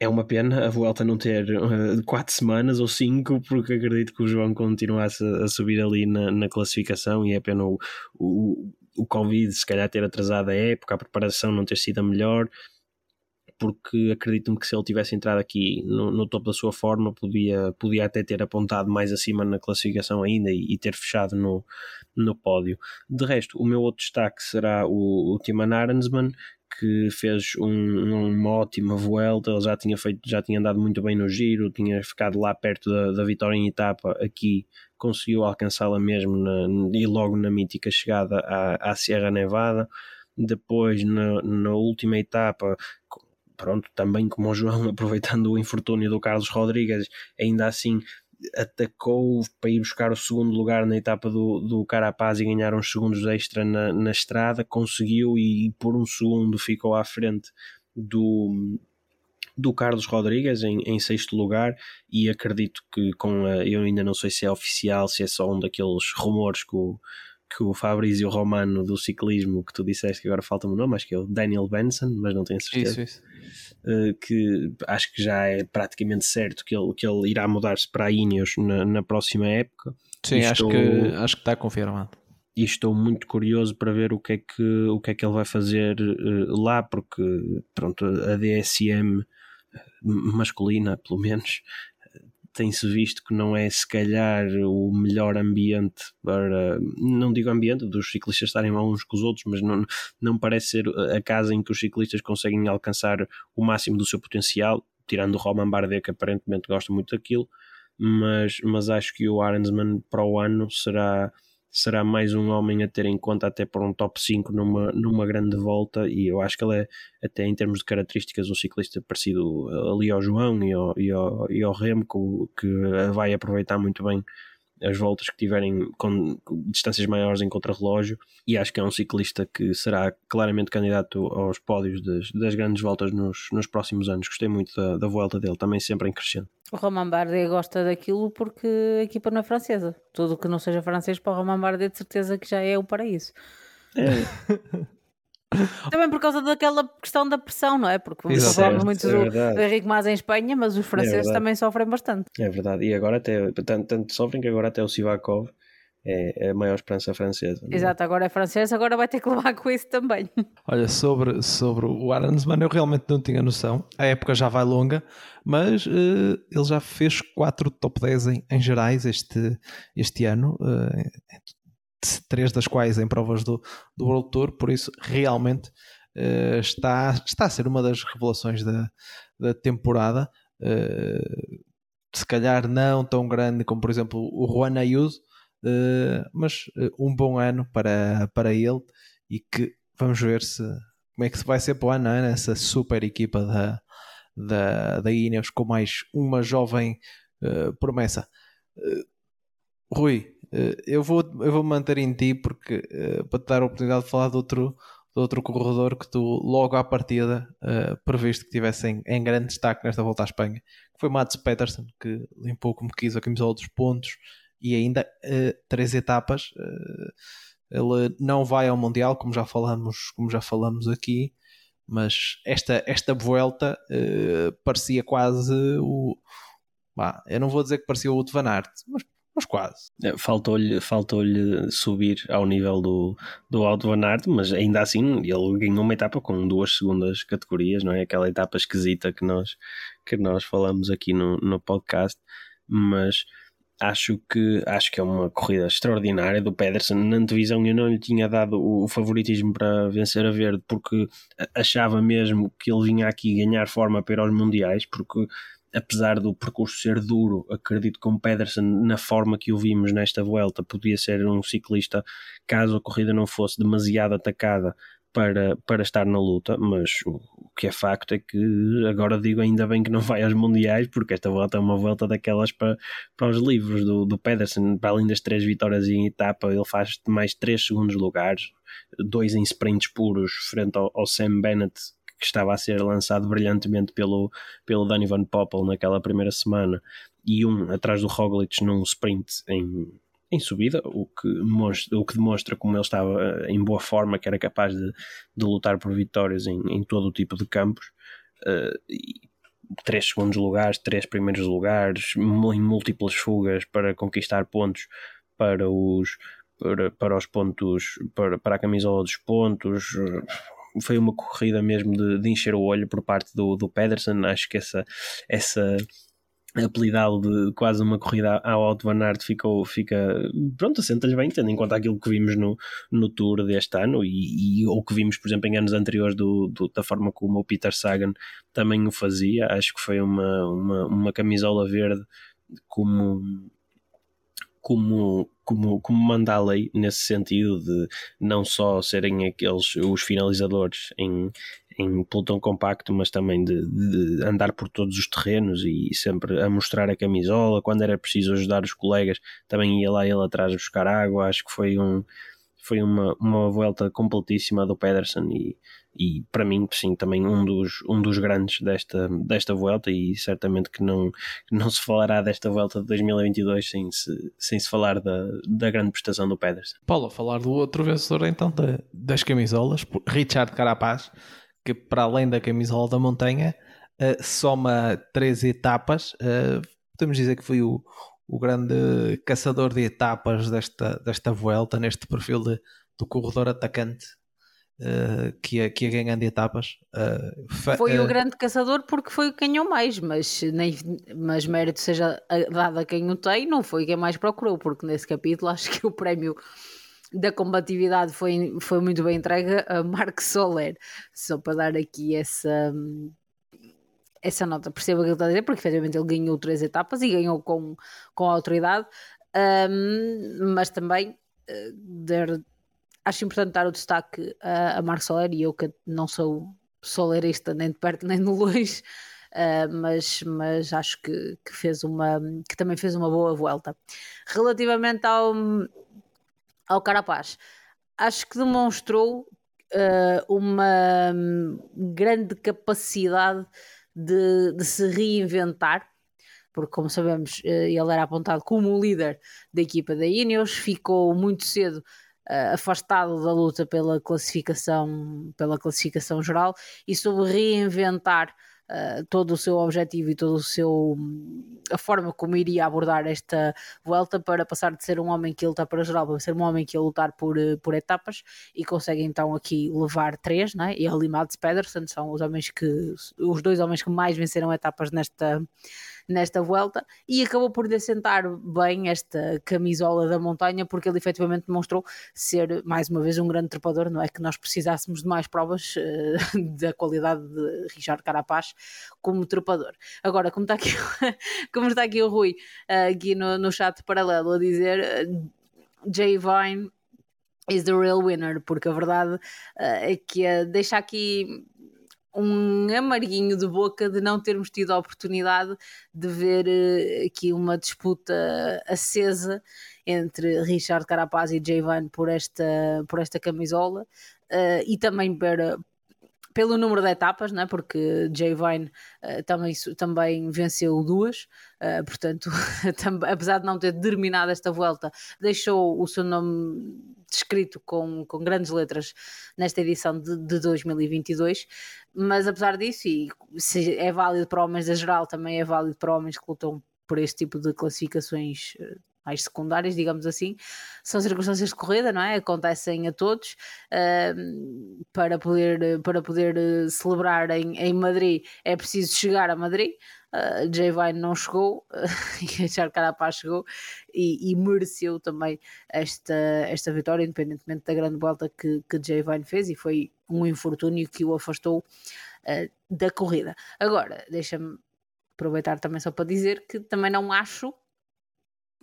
[SPEAKER 3] é uma pena a Vuelta não ter uh, quatro semanas ou cinco, porque acredito que o João continuasse a subir ali na, na classificação e é pena o, o, o Covid se calhar ter atrasado a época, a preparação não ter sido a melhor, porque acredito-me que se ele tivesse entrado aqui no, no, topo da sua forma, podia, podia até ter apontado mais acima na classificação ainda e, e ter fechado no, no pódio. De resto, o meu outro destaque será o, o Timan Arensman, que fez um, uma ótima Vuelta, ele já tinha feito, já tinha andado muito bem no giro, tinha ficado lá perto da, da vitória em etapa, aqui conseguiu alcançá-la mesmo na, e logo na mítica chegada à, à Sierra Nevada, depois na, na última etapa pronto, também como o João, aproveitando o infortúnio do Carlos Rodrigues, ainda assim atacou para ir buscar o segundo lugar na etapa do, do Carapaz e ganhar uns segundos extra na, na estrada, conseguiu e por um segundo ficou à frente do, do Carlos Rodrigues em, em sexto lugar e acredito que com a, eu ainda não sei se é oficial, se é só um daqueles rumores que o, que o Fabrício Romano do ciclismo que tu disseste que agora falta-me o nome, acho que é o Daniel Benson, mas não tenho certeza. Isso, isso. Uh, que acho que já é praticamente certo que ele, que ele irá mudar-se para a Ineos na, na próxima época.
[SPEAKER 2] Sim, acho, estou, que, acho que está confirmado.
[SPEAKER 3] E estou muito curioso para ver o que é que, o que, é que ele vai fazer uh, lá, porque pronto, a DSM masculina, pelo menos, tem-se visto que não é se calhar o melhor ambiente para, não digo ambiente dos ciclistas estarem mal uns com os outros, mas não, não parece ser a casa em que os ciclistas conseguem alcançar o máximo do seu potencial, tirando o Roman Bardet que aparentemente gosta muito daquilo, mas, mas acho que o Arensman para o ano será será mais um homem a ter em conta até para um top 5 numa, numa grande volta e eu acho que ele é até em termos de características um ciclista parecido ali ao João e ao, e ao, e ao que vai aproveitar muito bem as voltas que tiverem com, distâncias maiores em contrarrelógio e acho que é um ciclista que será claramente candidato aos pódios das, das grandes voltas nos, nos próximos anos. Gostei muito da, da volta dele, também sempre em crescendo.
[SPEAKER 4] O Romain Bardet gosta daquilo porque a equipa não é francesa. Tudo que não seja francês para o Romain Bardet de certeza que já é o paraíso.
[SPEAKER 3] É.
[SPEAKER 4] Também por causa daquela questão da pressão, não é? Porque
[SPEAKER 2] Exato.
[SPEAKER 4] falamos muito
[SPEAKER 3] É verdade.
[SPEAKER 4] do Henrique Mas em Espanha, mas os franceses
[SPEAKER 3] verdade.
[SPEAKER 4] também sofrem bastante.
[SPEAKER 3] É verdade, e agora até tanto, tanto sofrem que agora até o Sivakov é, é a maior esperança francesa. é?
[SPEAKER 4] Exato, agora é francês, agora vai ter que levar com isso também.
[SPEAKER 2] Olha, sobre, sobre o Aransman, eu realmente não tinha noção. A época já vai longa, mas eh, ele já fez 4 top 10 em, em gerais este, este ano, eh, três das quais em provas do, do World Tour, por isso realmente eh, está, está a ser uma das revelações da, da temporada. Eh, se calhar não tão grande como, por exemplo, o Juan Ayuso, eh, mas um bom ano para, para ele e que vamos ver se como é que vai ser para o ano, não é? essa super equipa da, da, da Ineos com mais uma jovem promessa. Rui, eu vou, eu vou manter em ti porque eh, para te dar a oportunidade de falar de outro, de outro corredor que tu logo à partida eh, previste que tivesse em, grande destaque nesta volta à Espanha, que foi Mats Peterson, que limpou como quis a camisola dos pontos e ainda eh, três etapas. eh, ele não vai ao Mundial, como já falamos, como já falamos aqui, mas esta, esta volta eh, parecia quase o. Bah, eu não vou dizer que parecia o Van Aert, mas, mas quase.
[SPEAKER 3] É, Faltou-lhe faltou subir ao nível do, do Alto Van Aert, mas ainda assim ele ganhou uma etapa com duas segundas categorias, não é? Aquela etapa esquisita que nós, que nós falamos aqui no, no podcast, mas acho que, acho que é uma corrida extraordinária do Pedersen. Na antevisão eu não lhe tinha dado o, favoritismo para vencer a verde, porque achava mesmo que ele vinha aqui ganhar forma para aos mundiais, porque apesar do percurso ser duro, acredito que o Pedersen, na forma que o vimos nesta volta, podia ser um ciclista, caso a corrida não fosse demasiado atacada, para, para estar na luta, mas o, o que é facto é que agora digo ainda bem que não vai aos mundiais, porque esta volta é uma volta daquelas para, para os livros do, do Pedersen, para além das três vitórias em etapa, ele faz mais três segundos lugares, dois em sprints puros frente ao, ao Sam Bennett, que estava a ser lançado brilhantemente pelo, pelo Danny Van Poppel naquela primeira semana, e um atrás do Roglic num sprint em, em subida, o que, demonstra, o que demonstra como ele estava eh, em boa forma, que era capaz de, de lutar por vitórias em, em todo o tipo de campos. Uh, e três segundos lugares, três primeiros lugares, em múltiplas fugas para conquistar pontos para os, para, para os pontos, para, para a camisola dos pontos. Foi uma corrida mesmo de, de encher o olho por parte do, do Pedersen. Acho que essa, essa apelidá-lo de quase uma corrida ao Alto Van Aert ficou, fica, pronto, assenta-lhe bem, tendo em conta aquilo que vimos no, no Tour deste ano e, e ou que vimos, por exemplo, em anos anteriores do, do, da forma como o Peter Sagan também o fazia, acho que foi uma, uma, uma camisola verde como como, como, como manda a lei nesse sentido de não só serem aqueles os finalizadores em, em pelotão compacto, mas também de, de, andar por todos os terrenos e sempre a mostrar a camisola. Quando era preciso ajudar os colegas, também ia lá ele atrás buscar água. Acho que foi, um, foi uma, uma volta completíssima do Pedersen e, e para mim, sim, também um dos, um dos grandes desta, desta volta. E certamente que não, não se falará desta volta de 2022 sem se, sem se falar da, da grande prestação do Pedersen.
[SPEAKER 2] Paulo, falar do outro vencedor então da, das camisolas, Richard Carapaz que para além da camisola da montanha uh, soma três etapas. Uh, podemos dizer que foi o, o grande caçador de etapas desta, desta volta, neste perfil de, do corredor atacante. Uh, que, ia, que ia ganhando etapas
[SPEAKER 4] foi o grande caçador porque foi o que ganhou mais mas, nem, mas mérito seja dado a quem o tem não foi quem mais procurou porque nesse capítulo acho que o prémio da combatividade foi, foi muito bem entregue a Mark Soler, só para dar aqui essa, essa nota, perceba o que ele está a dizer, porque efetivamente ele ganhou três etapas e ganhou com, com autoridade, um, mas também uh, der, acho importante dar o destaque a, a Mark Soler, e eu que não sou solerista nem de perto nem de longe, uh, mas, mas acho que, que, fez uma, que também fez uma boa volta. Relativamente ao, ao Carapaz, acho que demonstrou uh, uma grande capacidade de, de se reinventar porque, como sabemos, ele era apontado como o líder da equipa da Ineos, ficou muito cedo uh, afastado da luta pela classificação, pela classificação geral e soube reinventar Uh, todo o seu objetivo e todo o seu a forma como iria abordar esta volta para passar de ser um homem que luta para geral para ser um homem que ia lutar por, eh, por etapas e consegue então aqui levar três, né? e ele e Mads Pedersen são os homens que os dois homens que mais venceram etapas nesta nesta volta e acabou por assentar bem esta camisola da montanha porque ele efetivamente demonstrou ser mais uma vez um grande trepador, não é que nós precisássemos de mais provas uh, da qualidade de Richard Carapaz como trepador. Agora, como está aqui, como está aqui o Rui uh, aqui no, no chat paralelo a dizer uh, Jay Vine is the real winner, porque a verdade uh, é que uh, deixa aqui um amarguinho de boca de não termos tido a oportunidade de ver uh, aqui uma disputa acesa entre Richard Carapaz e Jay Vine por esta, por esta camisola uh, e também para, pelo número de etapas, né? porque Jay Vine uh, também, também venceu duas, uh, portanto, apesar de não ter terminado esta volta, deixou o seu nome descrito com, com grandes letras nesta edição de, de 2022. Mas apesar disso, e se é válido para homens da geral, também é válido para homens que lutam por este tipo de classificações eh, mais secundárias, digamos assim, são circunstâncias de corrida, não é? Acontecem a todos. Uh, para poder, para poder eh, celebrar em, em Madrid é preciso chegar a Madrid. Uh, Jay Vine não chegou e Charles Carapaz chegou e, e, mereceu também esta, esta vitória, independentemente da grande volta que, que Jay Vine fez, e foi um infortúnio que o afastou uh, da corrida. Agora, deixa-me aproveitar também só para dizer que também não acho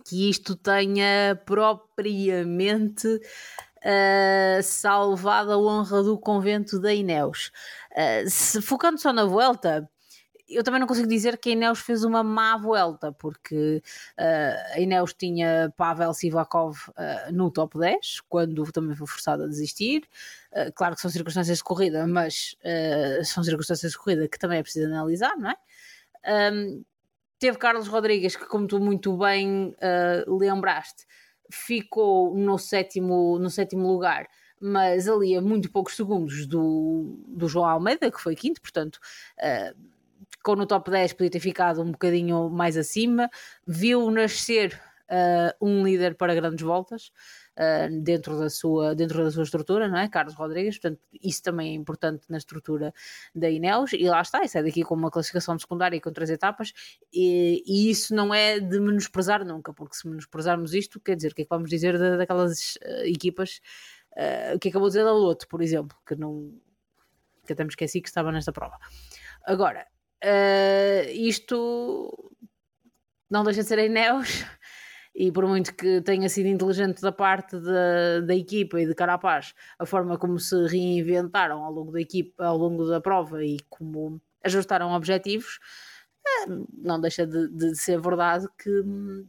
[SPEAKER 4] que isto tenha propriamente uh, salvado a honra do convento da Ineus. Uh, se, focando só na volta, eu também não consigo dizer que a Ineos fez uma má volta, porque uh, a Ineos tinha Pavel Sivakov uh, no top 10, quando também foi forçado a desistir. Uh, claro que são circunstâncias de corrida, mas são circunstâncias de corrida que também é preciso analisar, não é? Um, Teve Carlos Rodrigues, que, como tu muito bem uh, lembraste, ficou no sétimo, no sétimo lugar, mas ali a muito poucos segundos do, do João Almeida, que foi quinto, portanto. Uh, ficou no top 10, podia ter ficado um bocadinho mais acima. Viu nascer uh, um líder para grandes voltas uh, dentro, da sua, dentro da sua estrutura, não é? Carlos Rodrigues, portanto, isso também é importante na estrutura da Ineos, e lá está, isso é daqui com uma classificação secundária com três etapas, e, e, isso não é de menosprezar nunca, porque se menosprezarmos isto, quer dizer, o que é que vamos dizer da, daquelas uh, equipas uh, que acabou de dizer da Loto, por exemplo, que não que até me esqueci que estava nesta prova. Agora, uh, isto não deixa de ser a Ineos e por muito que tenha sido inteligente da parte da, da equipa e de Carapaz, a forma como se reinventaram ao longo da equipa, ao longo da prova e como ajustaram objetivos, eh, não deixa de, de ser verdade que hum,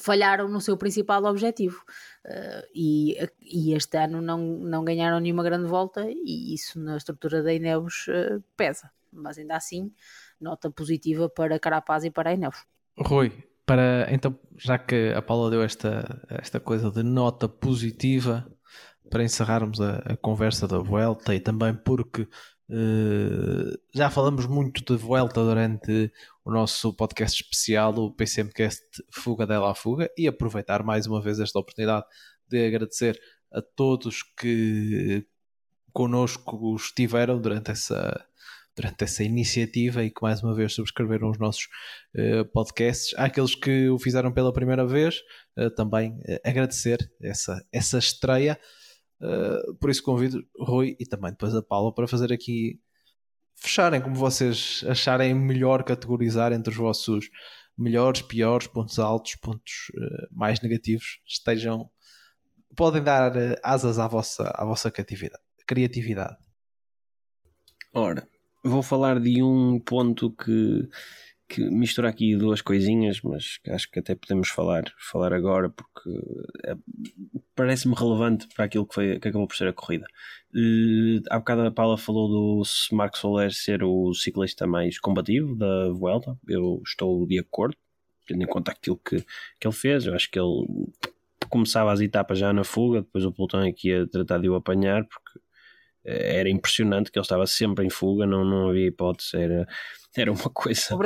[SPEAKER 4] falharam no seu principal objetivo uh, e, e, este ano não, não ganharam nenhuma grande volta e isso na estrutura da Ineos uh, pesa, mas ainda assim nota positiva para Carapaz e para a Ineos.
[SPEAKER 2] Rui, para então, já que a Paula deu esta, esta coisa de nota positiva, para encerrarmos a, a conversa da Vuelta e também porque uh, já falamos muito de Vuelta durante o nosso podcast especial, o PCMcast Fuga dela à Fuga, e aproveitar mais uma vez esta oportunidade de agradecer a todos que connosco estiveram durante essa durante essa iniciativa e que mais uma vez subscreveram os nossos uh, podcasts. Há aqueles que o fizeram pela primeira vez, uh, também uh, agradecer essa, essa estreia. por isso convido Rui e também depois a Paula para fazer aqui fecharem como vocês acharem melhor categorizar entre os vossos melhores, piores, pontos altos, pontos mais negativos. Estejam podem dar asas à vossa, à vossa criatividade.
[SPEAKER 3] Ora, vou falar de um ponto que, que mistura aqui duas coisinhas, mas acho que até podemos falar, falar agora porque é, parece-me relevante para aquilo que, foi, que acabou por ser a corrida. Uh, há bocado a Paula falou do Marco Soler ser o ciclista mais combativo da Vuelta. Eu estou de acordo, tendo em conta aquilo que, que ele fez. Eu acho que ele começava as etapas já na fuga, depois o pelotão aqui ia tratar de o apanhar, porque era impressionante que ele estava sempre em fuga, não, não havia hipótese, era, era uma coisa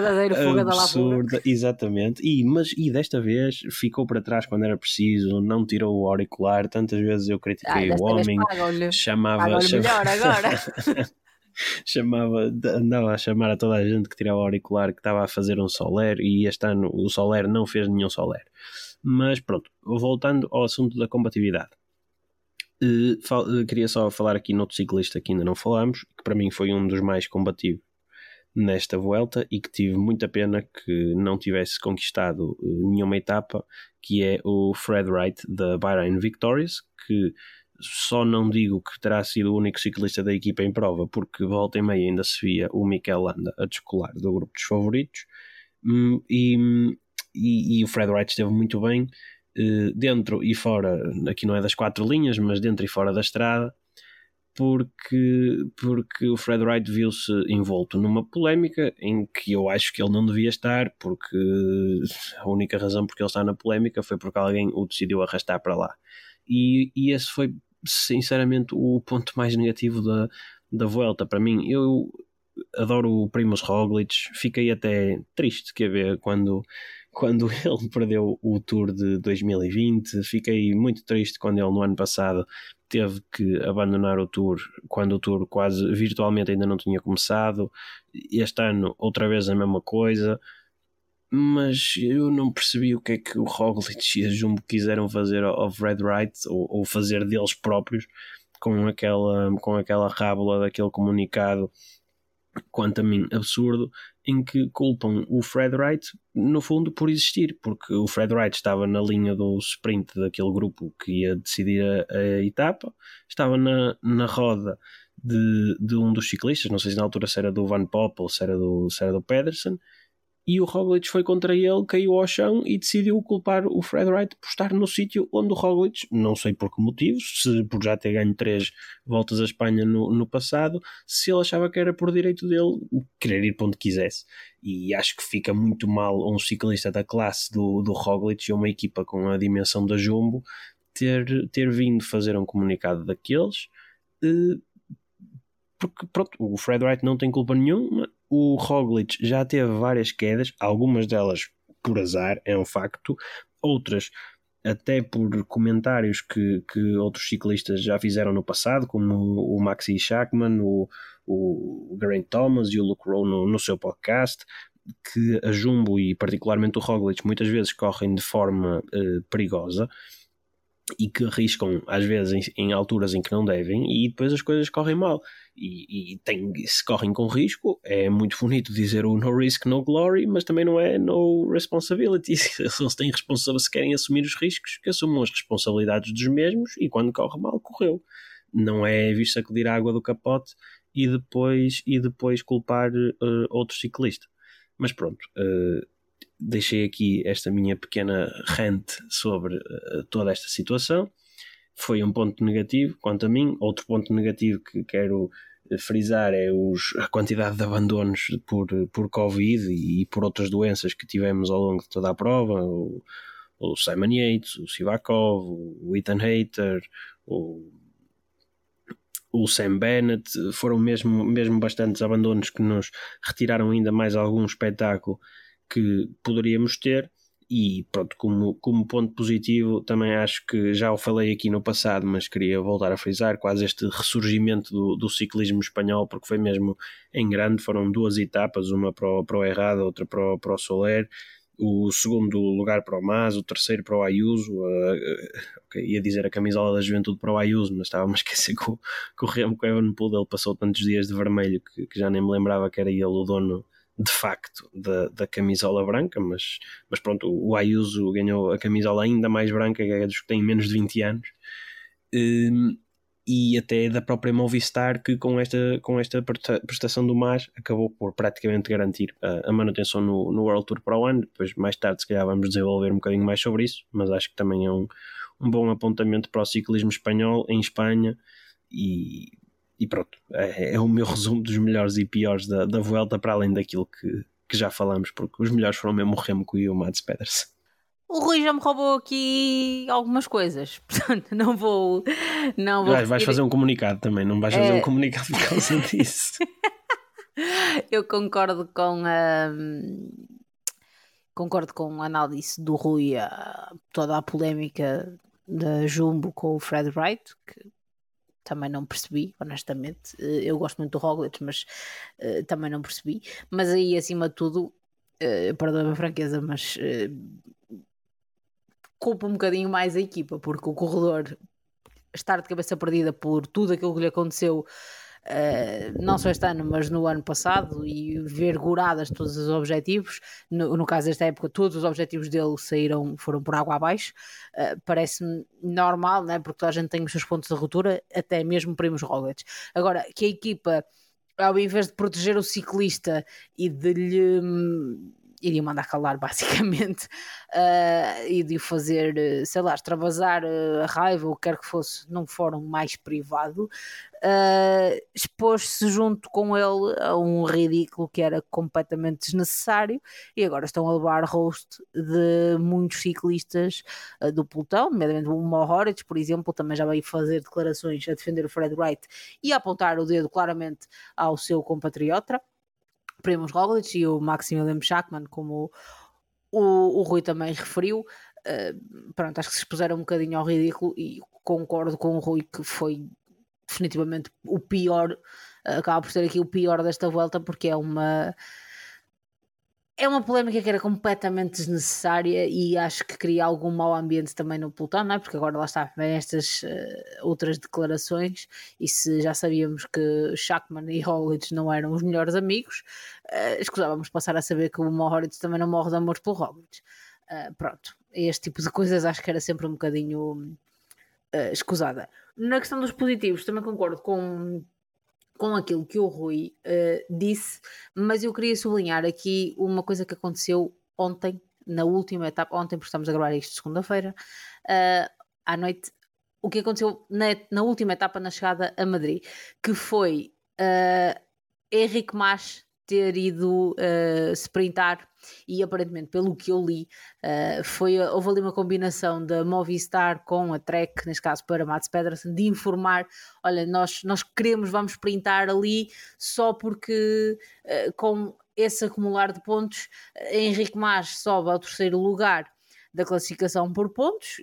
[SPEAKER 3] absurda, exatamente, e, mas, e desta vez ficou para trás quando era preciso, não tirou o auricular, tantas vezes eu critiquei ah, o homem, chamava,
[SPEAKER 4] agora.
[SPEAKER 3] chamava, andava a chamar a toda a gente que tirava o auricular que estava a fazer um Soler e este ano o Soler não fez nenhum Soler. Mas pronto, voltando ao assunto da compatibilidade. Uh, queria só falar aqui noutro ciclista que ainda não falámos, que para mim foi um dos mais combativos nesta volta e que tive muita pena que não tivesse conquistado uh, nenhuma etapa, que é o Fred Wright da Bahrain Victorious, que só não digo que terá sido o único ciclista da equipa em prova, porque volta e meia ainda se via o Mikel Landa a descolar do grupo dos favoritos. Hum, e, e, e o Fred Wright esteve muito bem eh, dentro e fora, aqui não é das quatro linhas, mas dentro e fora da estrada, porque, porque o Fred Wright viu-se envolto numa polémica em que eu acho que ele não devia estar, porque a única razão porque ele está na polémica foi porque alguém o decidiu arrastar para lá. E, e esse foi, sinceramente, o ponto mais negativo da, da Vuelta para mim. Eu adoro o Primoz Roglic, fiquei até triste que ver quando quando ele perdeu o Tour de 2020. Fiquei muito triste quando ele, no ano passado, teve que abandonar o Tour, quando o Tour quase virtualmente ainda não tinha começado. Este ano, outra vez a mesma coisa. Mas eu não percebi o que é que o Roglic e a Jumbo quiseram fazer ao Red Right ou, ou fazer deles próprios com aquela, com aquela rábula daquele comunicado quanto a mim, absurdo, em que culpam o Fred Wright, no fundo, por existir, porque o Fred Wright estava na linha do sprint daquele grupo que ia decidir a, a etapa, estava na, na roda de, de um dos ciclistas, não sei se na altura se era do Van Poppel, se era do, se era do Pedersen, e o Roglic foi contra ele, caiu ao chão e decidiu culpar o Fred Wright por estar no sítio onde o Roglic, não sei por que motivos, se por já ter ganho três voltas à Espanha no, no passado, se ele achava que era por direito dele querer ir para onde quisesse. E acho que fica muito mal um ciclista da classe do, do Roglic e uma equipa com a dimensão da Jumbo ter, ter vindo fazer um comunicado daqueles. Eh, porque pronto, o Fred Wright não tem culpa nenhuma, o Roglic já teve várias quedas, algumas delas por azar, é um facto, outras até por comentários que, que outros ciclistas já fizeram no passado, como o, Maxi Schachmann, o, o Geraint Thomas e o Luke Rowe no, no seu podcast, que a Jumbo e particularmente o Roglic muitas vezes correm de forma uh, perigosa e que arriscam às vezes em, em, alturas em que não devem e depois as coisas correm mal. E, e tem, se correm com risco é muito bonito dizer o no risk no glory mas também não é no responsibility. Se eles têm se querem assumir os riscos que assumam as responsabilidades dos mesmos e quando corre mal correu. Não é vir sacudir a água do capote e depois e depois culpar uh, outro ciclista. Mas pronto uh, deixei aqui esta minha pequena rant sobre uh, toda esta situação. Foi um ponto negativo quanto a mim. Outro ponto negativo que quero eh, frisar é os, a quantidade de abandonos por, por Covid e, e, por outras doenças que tivemos ao longo de toda a prova. O, o Simon Yates, o Sivakov, o Ethan Hater, o, o Sam Bennett. Foram mesmo, mesmo bastantes abandonos que nos retiraram ainda mais algum espetáculo que poderíamos ter. E pronto, como, como ponto positivo, também acho que já o falei aqui no passado, mas queria voltar a frisar quase este ressurgimento do, do ciclismo espanhol, porque foi mesmo em grande. Foram duas etapas, uma para o, para o Errado, outra para o, para o Soler o segundo lugar para o Mas, o terceiro para o Ayuso, uh, okay, ia dizer a camisola da juventude para o Ayuso, mas estava-me a esquecer que o, que o Remco Evenepoel ele passou tantos dias de vermelho que, que, já nem me lembrava que era ele o dono de facto da, da camisola branca, mas, mas pronto, o Ayuso ganhou a camisola ainda mais branca, que é dos que têm menos de 20 anos. Um, e até da própria Movistar que com esta, com esta prestação do MAS acabou por praticamente garantir a, a manutenção no, no World Tour para o ano. Depois mais tarde se calhar vamos desenvolver um bocadinho mais sobre isso, mas acho que também é um, um bom apontamento para o ciclismo espanhol em Espanha e, e pronto, é, é, o meu resumo dos melhores e piores da, da Vuelta para além daquilo que, que já falamos, porque os melhores foram mesmo o Remco e o Mads Pedersen.
[SPEAKER 4] O Rui já me roubou aqui algumas coisas, portanto não vou. Não vou
[SPEAKER 3] vais, vais fazer um comunicado também, não vais fazer é... um comunicado por causa disso.
[SPEAKER 4] Eu concordo com a. Concordo com a análise do Rui a toda a polémica da Jumbo com o Fred Wright, que também não percebi, honestamente. Eu gosto muito do Roglic, mas uh, também não percebi. Mas aí, acima de tudo, uh, perdoa a franqueza, mas culpa um bocadinho mais a equipa, porque o corredor estar de cabeça perdida por tudo aquilo que lhe aconteceu. Uh, não só este ano, mas no ano passado, e ver goradas todos os objetivos. No, no, caso desta época, todos os objetivos dele saíram, foram por água abaixo. Uh, Parece-me normal, né? porque toda a gente tem os seus pontos de ruptura, até mesmo primos Roglic. Agora, que a equipa, ao invés de proteger o ciclista e de lhe iria mandar calar basicamente uh, e de fazer, eh, sei lá, extravasar eh, a raiva ou quer que fosse num fórum mais privado, uh, expôs-se junto com ele a um ridículo que era completamente desnecessário e agora estão a levar roast de muitos ciclistas uh, do pelotão, nomeadamente o Mohoric, por exemplo, também já veio fazer declarações a defender o Fred Wright e a apontar o dedo claramente ao seu compatriota. Primoz Roglic e o Maximilian Schachmann, como o, o, Rui também referiu. Uh, pronto, acho que se expuseram um bocadinho ao ridículo e concordo com o Rui que foi definitivamente o pior, acaba por ser aqui o pior desta volta porque é uma é uma polémica que era completamente desnecessária e acho que cria algum mau ambiente também no pelotão, não é? Porque agora lá está, vem estas uh, outras declarações e se já sabíamos que Shackman e Roglic não eram os melhores amigos, uh, escusávamos passar a saber que o Mohoric também não morre de amor pelo Roglic. Uh, pronto, este tipo de coisas acho que era sempre um bocadinho uh, escusada. Na questão dos positivos, também concordo com com aquilo que o Rui uh, disse, mas eu queria sublinhar aqui uma coisa que aconteceu ontem, na última etapa, ontem, porque estamos a gravar isto segunda-feira, uh, à noite, o que aconteceu na, na, última etapa na chegada a Madrid, que foi uh, Henrique Mas ter ido uh, sprintar e aparentemente pelo que eu li uh, foi, houve ali uma combinação da Movistar com a Trek, neste caso para Mats Pedersen, de informar, olha, nós, nós queremos, vamos sprintar ali só porque uh, com esse acumular de pontos Henrique Mas sobe ao terceiro lugar da classificação por pontos,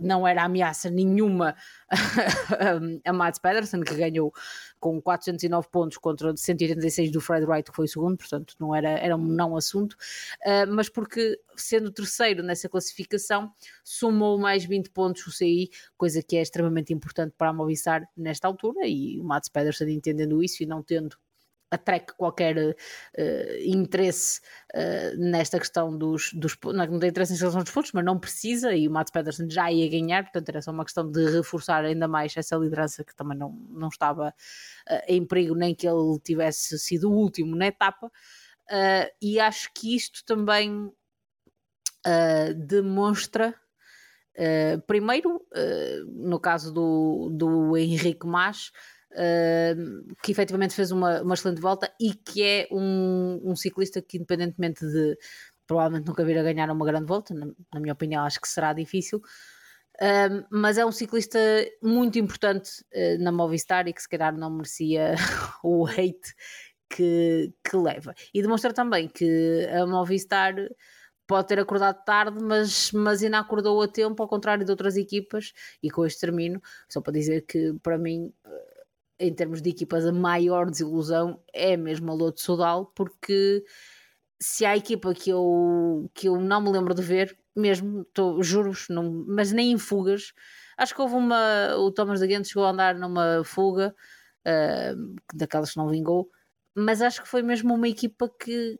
[SPEAKER 4] não era ameaça nenhuma a Mads Pedersen, que ganhou com 409 pontos contra 186 do Fred Wright, que foi o segundo, portanto não era, era um não assunto, uh, mas porque sendo terceiro nessa classificação, somou mais 20 pontos o CI, coisa que é extremamente importante para a Movistar nesta altura, e o Mads Pedersen entendendo isso e não tendo a Trek qualquer uh, interesse uh, nesta questão dos, dos não, não tem interesse em relação dos pontos, mas não precisa e o Mats Pedersen já ia ganhar, portanto era só uma questão de reforçar ainda mais essa liderança que também não, não estava uh, em perigo, nem que ele tivesse sido o último na etapa. E acho que isto também demonstra primeiro, no caso do, do Henrique Mas, uh, que efetivamente fez uma, uma excelente volta e que é um, um ciclista que, independentemente de provavelmente nunca vir a ganhar uma grande volta, na, na minha opinião, acho que será difícil. Mas é um ciclista muito importante uh, na Movistar e que se calhar não merecia o hate que, que leva. E demonstra também que a Movistar pode ter acordado tarde, mas, mas ainda acordou a tempo, ao contrário de outras equipas. E com este termino, só para dizer que para mim em termos de equipas, a maior desilusão é mesmo a Loto Sudal, porque se há equipa que eu, que eu não me lembro de ver, mesmo, juro-vos, mas nem em fugas, acho que houve uma. O Thomas de Guentes chegou a andar numa fuga, uh, daquelas que não vingou, mas acho que foi mesmo uma equipa que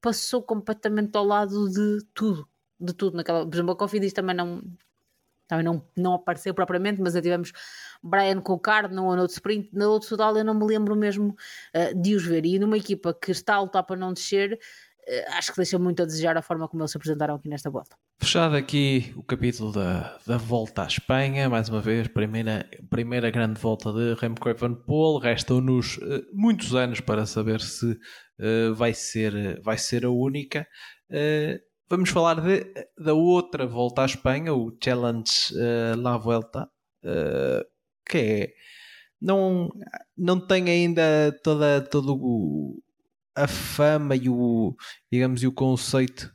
[SPEAKER 4] passou completamente ao lado de tudo. De tudo naquela. Por exemplo, a Cofidis também não, também não, não apareceu propriamente, mas tivemos Brian Colcard não andou de sprint, na outro total eu não me lembro mesmo uh, de os ver. E numa equipa que está a lutar para não descer, uh, acho que deixa muito a desejar a forma como eles se apresentaram aqui nesta volta.
[SPEAKER 2] Fechado aqui o capítulo da, da volta à Espanha, mais uma vez, primeira, primeira grande volta de Remco Evenepoel. Restam-nos uh, muitos anos para saber se vai, ser, vai ser a única. vamos falar de, da outra volta à Espanha, o Challenge La Vuelta que é não, não tem ainda toda, todo a fama e o digamos e o conceito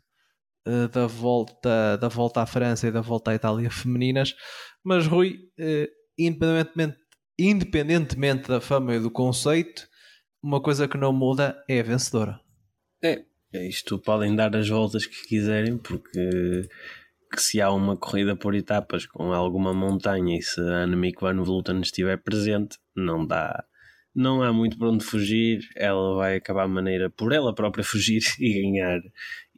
[SPEAKER 2] uh, da volta da volta à França e da volta à Itália femininas mas Rui uh, independentemente independentemente da fama e do conceito uma coisa que não muda é a vencedora.
[SPEAKER 3] É, é isto. Podem dar as voltas que quiserem porque que se há uma corrida por etapas com alguma montanha e se a Annemiek van Vleuten estiver presente, não dá, não há muito para onde fugir, ela vai acabar a maneira por ela própria fugir e ganhar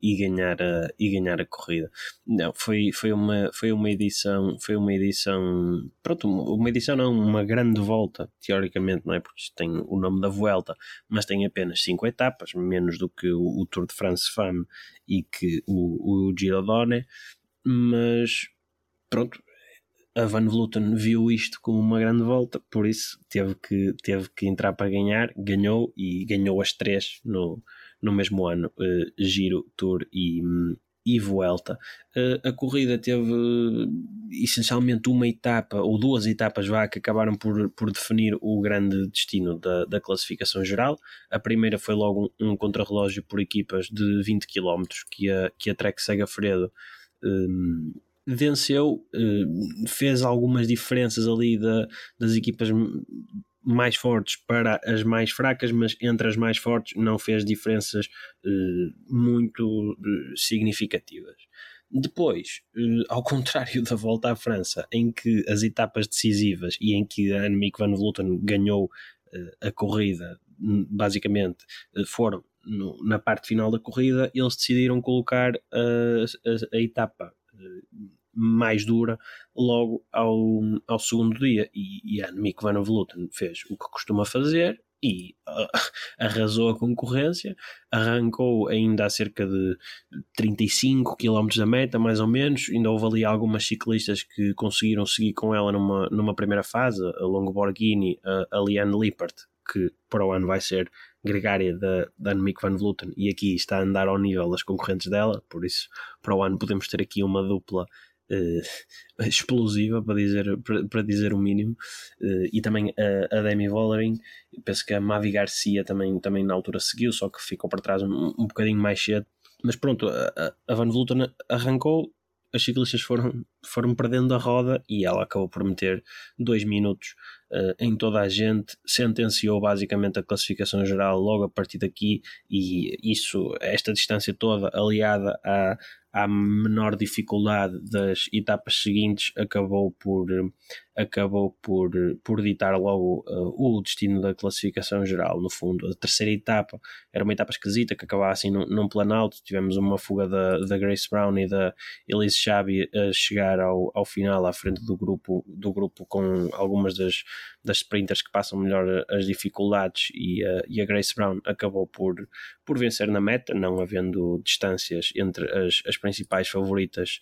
[SPEAKER 3] e ganhar a, e ganhar a corrida. Não, foi, foi, uma, foi uma edição, foi uma edição, pronto, uma edição não, uma grande volta, teoricamente, não é? Porque tem o nome da Vuelta, mas tem apenas 5 etapas, menos do que o, o Tour de France Femme e que o, o Giro Donne mas pronto, a Van Vleuten viu isto como uma grande volta, por isso teve que, teve que entrar para ganhar, ganhou e ganhou as três no, no mesmo ano, uh, Giro, Tour e, e Vuelta. Uh, a corrida teve essencialmente uma etapa, ou duas etapas vá, que acabaram por, por definir o grande destino da, da classificação geral. A primeira foi logo um, um contrarrelógio por equipas de 20 km que a, que a Trek Segafredo um, venceu, um, fez algumas diferenças ali da, das equipas mais fortes para as mais fracas, mas entre as mais fortes não fez diferenças uh, muito uh, significativas. Depois, uh, ao contrário da volta à França, em que as etapas decisivas e em que a Annemiek van Vleuten ganhou a corrida, basicamente foram no, na parte final da corrida, eles decidiram colocar a, a, a etapa eh, mais dura logo ao, ao segundo dia e, e a Annemiek van Vleuten fez o que costuma fazer e uh, arrasou a concorrência, arrancou ainda a cerca de 35 km da meta, mais ou menos. Ainda houve ali algumas ciclistas que conseguiram seguir com ela numa, numa primeira fase, a Longo Borghini, a, a Liane Lippert, que para o ano vai ser gregária da, da Annemiek van Vleuten e aqui está a andar ao nível das concorrentes dela, por isso para o ano podemos ter aqui uma dupla uh, explosiva para dizer, para, para dizer o mínimo uh, e também a, a Demi Vollering penso que a Mavi Garcia também, também na altura seguiu, só que ficou para trás um, um bocadinho mais cedo mas pronto, a, a Van Vleuten arrancou as ciclistas foram, foram perdendo a roda e ela acabou por meter dois minutos em toda a gente, sentenciou basicamente a classificação geral logo a partir daqui e isso, esta distância toda aliada a à menor dificuldade das etapas seguintes, acabou por, acabou por, por ditar logo uh, o destino da classificação geral. No fundo, a terceira etapa era uma etapa esquisita que acabava assim num, num planalto. Tivemos uma fuga da, da Grace Brown e da Elise Chabi a chegar ao, ao final à frente do grupo, do grupo com algumas das, das sprinters que passam melhor as dificuldades e, uh, e a Grace Brown acabou por, por vencer na meta, não havendo distâncias entre as, as principais favoritas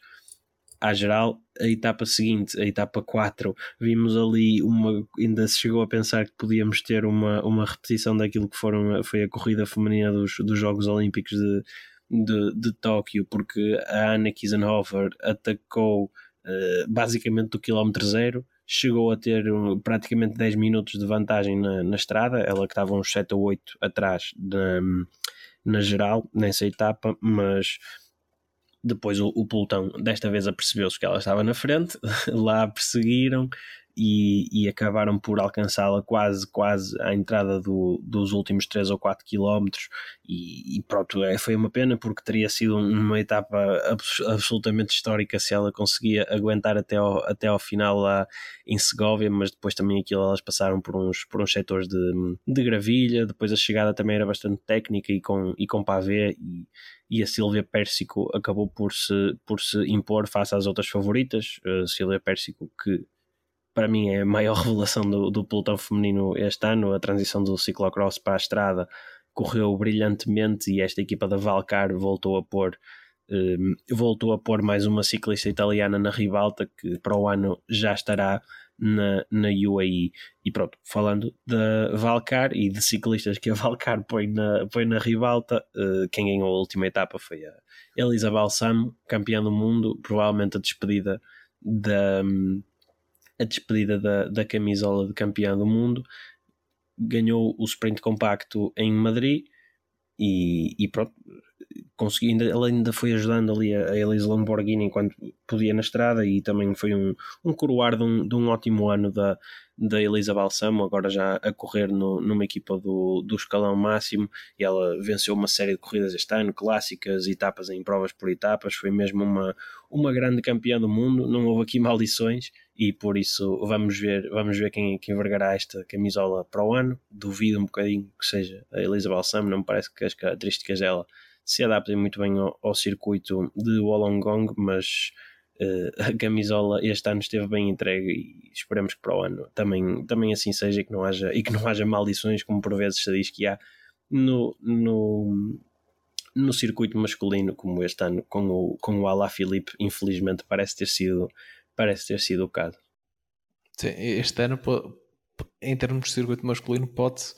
[SPEAKER 3] à geral. A etapa seguinte, a etapa 4, vimos ali uma. Ainda se chegou a pensar que podíamos ter uma, uma repetição daquilo que foram, foi a corrida feminina dos, dos Jogos Olímpicos de, de, de Tóquio, porque a Anna Kiesenhofer atacou uh, basicamente do quilómetro zero chegou a ter praticamente 10 minutos de vantagem na, na estrada, ela que estava uns 7 ou 8 atrás na, na geral, nessa etapa, mas depois o, o pelotão desta vez apercebeu-se que ela estava na frente, lá a perseguiram e, e acabaram por alcançá-la quase, quase à entrada do, dos últimos 3 ou 4 quilómetros. E, e, pronto, é, foi uma pena porque teria sido uma etapa absolutamente histórica se ela conseguia aguentar até ao, até ao final lá em Segovia, mas depois também aquilo elas passaram por uns, por uns setores de, de gravilha, depois a chegada também era bastante técnica e com, e com pavê e, e a Silvia Pérsico acabou por se, por se impor face às outras favoritas, a Silvia Pérsico que para mim é a maior revelação do, do pelotão feminino este ano, a transição do ciclocross para a estrada correu brilhantemente e esta equipa da Valcar voltou a pôr um, voltou a pôr mais uma ciclista italiana na ribalta que para o ano já estará na, na UAE. E pronto, falando da Valcar e de ciclistas que a Valcar põe na, põe na ribalta, uh, quem ganhou a última etapa foi a Elisa Balsamo, campeã do mundo, provavelmente a despedida da, a despedida da, da camisola de campeã do mundo. Ganhou o sprint compacto em Madrid e, e pronto, conseguindo, ela ainda foi ajudando ali a, a Elise Lamborghini enquanto podia na estrada e também foi um, um coroar de um, de um ótimo ano da, da Elisa Balsamo, agora já a correr no, numa equipa do, do escalão máximo e ela venceu uma série de corridas este ano, clássicas, etapas em provas por etapas, foi mesmo uma, uma grande campeã do mundo, não houve aqui maldições e por isso vamos ver, vamos ver quem, quem vergará esta camisola para o ano, duvido um bocadinho que seja a Elisa Balsamo, não me parece que as características dela se adaptem muito bem ao, ao circuito de Wollongong, mas uh, a camisola este ano esteve bem entregue e esperemos que para o ano também, também assim seja e que não haja, e que não haja maldições, como por vezes se diz que há no, no, no circuito masculino, como este ano com o, com o Alá Filipe, infelizmente parece ter sido, parece ter sido o caso.
[SPEAKER 2] Sim, este ano, em termos de circuito masculino, pode-se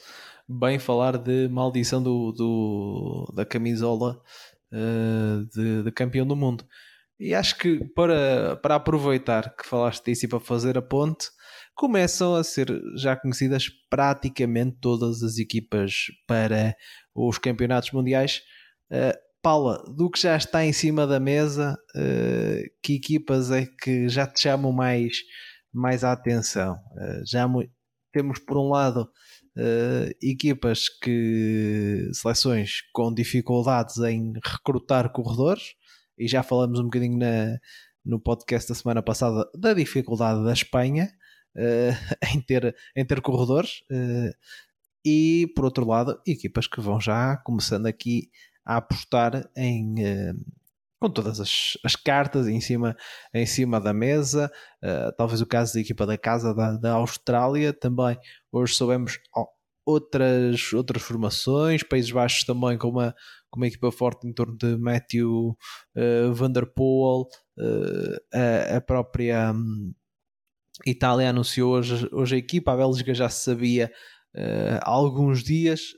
[SPEAKER 2] bem falar de maldição do, do da camisola uh, de, de, campeão do mundo. E acho que para, para aproveitar que falaste disso e para fazer a ponte, começam a ser já conhecidas praticamente todas as equipas para os campeonatos mundiais. Uh, Paula, do que já está em cima da mesa, uh, que equipas é que já te chamam mais, mais a atenção? Uh, já temos por um lado uh, equipas que seleções com dificuldades em recrutar corredores e já falamos um bocadinho na, no podcast da semana passada da dificuldade da Espanha uh, em, ter, em ter corredores uh, e por outro lado equipas que vão já começando aqui a apostar em com todas as, as, cartas em cima, em cima da mesa. Uh, talvez o caso da equipa da casa da, da Austrália também. Hoje soubemos oh, outras, outras formações. Países Baixos também com uma, com uma equipa forte em torno de Matthew uh, Van Der Poel. Uh, a, a, própria um, Itália anunciou hoje, hoje a equipa. A Bélgica já se sabia há alguns dias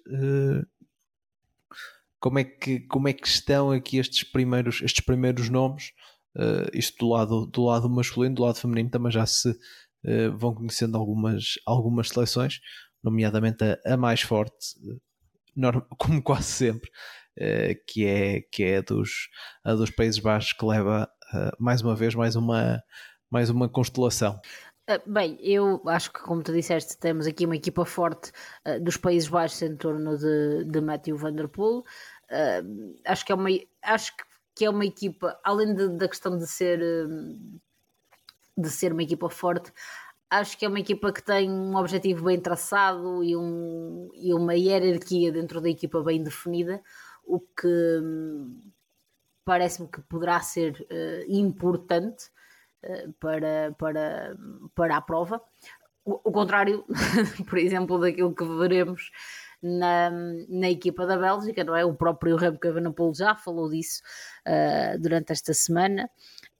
[SPEAKER 2] como é que, como é que estão aqui estes primeiros, estes primeiros nomes? Uh, isto do lado, do lado masculino, do lado feminino também já se uh, vão conhecendo algumas, algumas seleções, nomeadamente a, a mais forte, como quase sempre, uh, que é, que é a, dos, a dos Países Baixos, que leva mais uma vez mais uma, mais uma constelação.
[SPEAKER 4] Bem, eu acho que, como tu disseste, temos aqui uma equipa forte uh, dos Países Baixos em torno de, de Matthew Van Der Poel. Uh, acho que é uma acho que é uma equipa além de, da questão de ser de ser uma equipa forte acho que é uma equipa que tem um objetivo bem traçado e, um, e uma hierarquia dentro da equipa bem definida o que hum, parece-me que poderá ser uh, importante para, para, para a prova o, o contrário por exemplo daquilo que veremos na, na equipa da Bélgica, não é? O próprio Remco Evenepoel já falou disso uh, durante esta semana,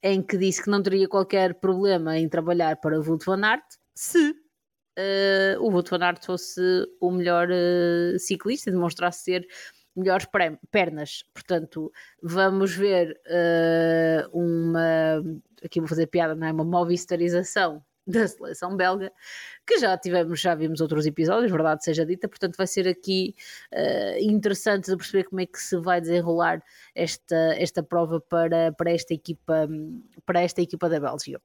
[SPEAKER 4] em que disse que não teria qualquer problema em trabalhar para o Wout van Aert se uh, o Wout van Aert fosse o melhor uh, ciclista e demonstrasse ser melhores pernas. Portanto, vamos ver uh, uma. Aqui vou fazer piada, não é? Uma movistarização da seleção belga, que já tivemos, já vimos outros episódios, verdade seja dita, portanto vai ser aqui uh, interessante de perceber como é que se vai desenrolar esta, esta prova para, para, esta equipa, para esta equipa da Bélgica.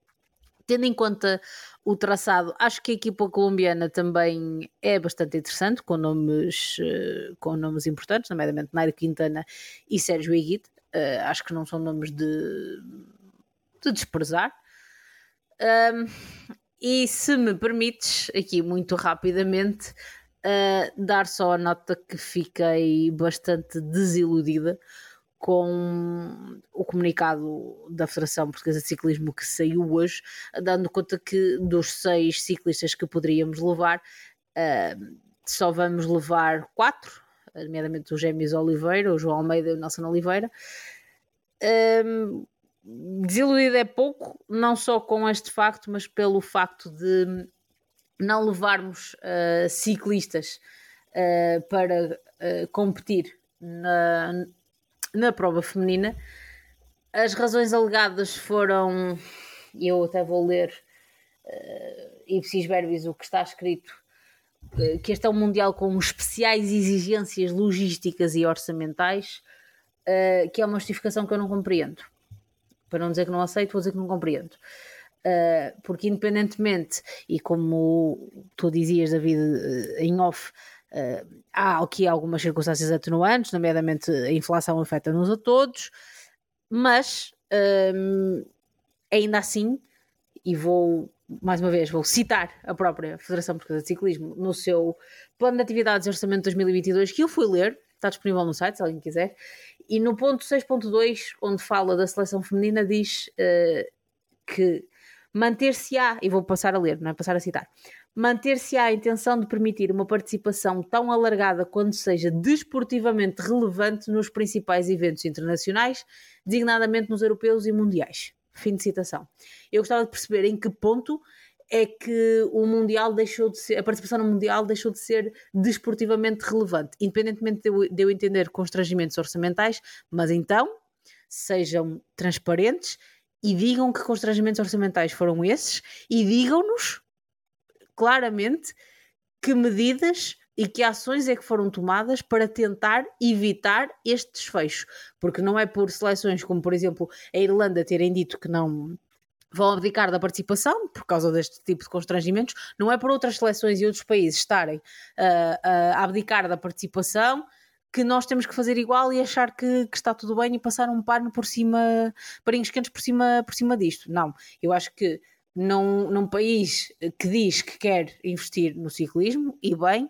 [SPEAKER 4] Tendo em conta o traçado, acho que a equipa colombiana também é bastante interessante, com nomes, uh, com nomes importantes, nomeadamente Nairo Quintana e Sérgio Higuit. Uh, acho que não são nomes de, de desprezar. Um, e se me permites, aqui muito rapidamente, uh, dar só a nota que fiquei bastante desiludida com o comunicado da Federação Portuguesa de Ciclismo que saiu hoje, dando conta que dos seis ciclistas que poderíamos levar, uh, só vamos levar quatro, nomeadamente o Gêmeos Oliveira, o João Almeida e o Nelson Oliveira. Um, desiludido é pouco, não só com este facto, mas pelo facto de não levarmos uh, ciclistas uh, para competir na, na prova feminina. As razões alegadas foram, e eu até vou ler uh, ipsis verbis o que está escrito, uh, que este é um Mundial com especiais exigências logísticas e orçamentais, uh, que é uma justificação que eu não compreendo. Para não dizer que não aceito, vou dizer que não compreendo. Uh, porque independentemente, e como tu dizias, David, em off, Uh, há aqui algumas circunstâncias atenuantes, nomeadamente a inflação afeta-nos a todos, mas um, ainda assim, e vou mais uma vez, vou citar a própria Federação Portuguesa de Ciclismo no seu plano de atividades de orçamento de 2022, que eu fui ler, está disponível no site se alguém quiser, e no ponto 6.2, onde fala da seleção feminina, diz uh, que manter-se-á, e vou passar a ler, não é? Passar a citar, manter-se-á a intenção de permitir uma participação tão alargada quanto seja desportivamente relevante nos principais eventos internacionais, designadamente nos europeus e mundiais. Fim de citação. Eu gostava de perceber em que ponto é que o Mundial deixou de ser, a participação no Mundial deixou de ser desportivamente relevante, independentemente de eu, de eu entender constrangimentos orçamentais, mas então sejam transparentes e digam que constrangimentos orçamentais foram esses e digam-nos claramente que medidas e que ações é que foram tomadas para tentar evitar este desfecho. Porque não é por seleções como, por exemplo, a Irlanda terem dito que não vão abdicar da participação por causa deste tipo de constrangimentos, não é por outras seleções e outros países estarem uh, a abdicar da participação que nós temos que fazer igual e achar que, que, está tudo bem e passar um pano por cima, parinhos quentes por cima, por cima disto. Não, eu acho que num, num país que diz que quer investir no ciclismo, e bem,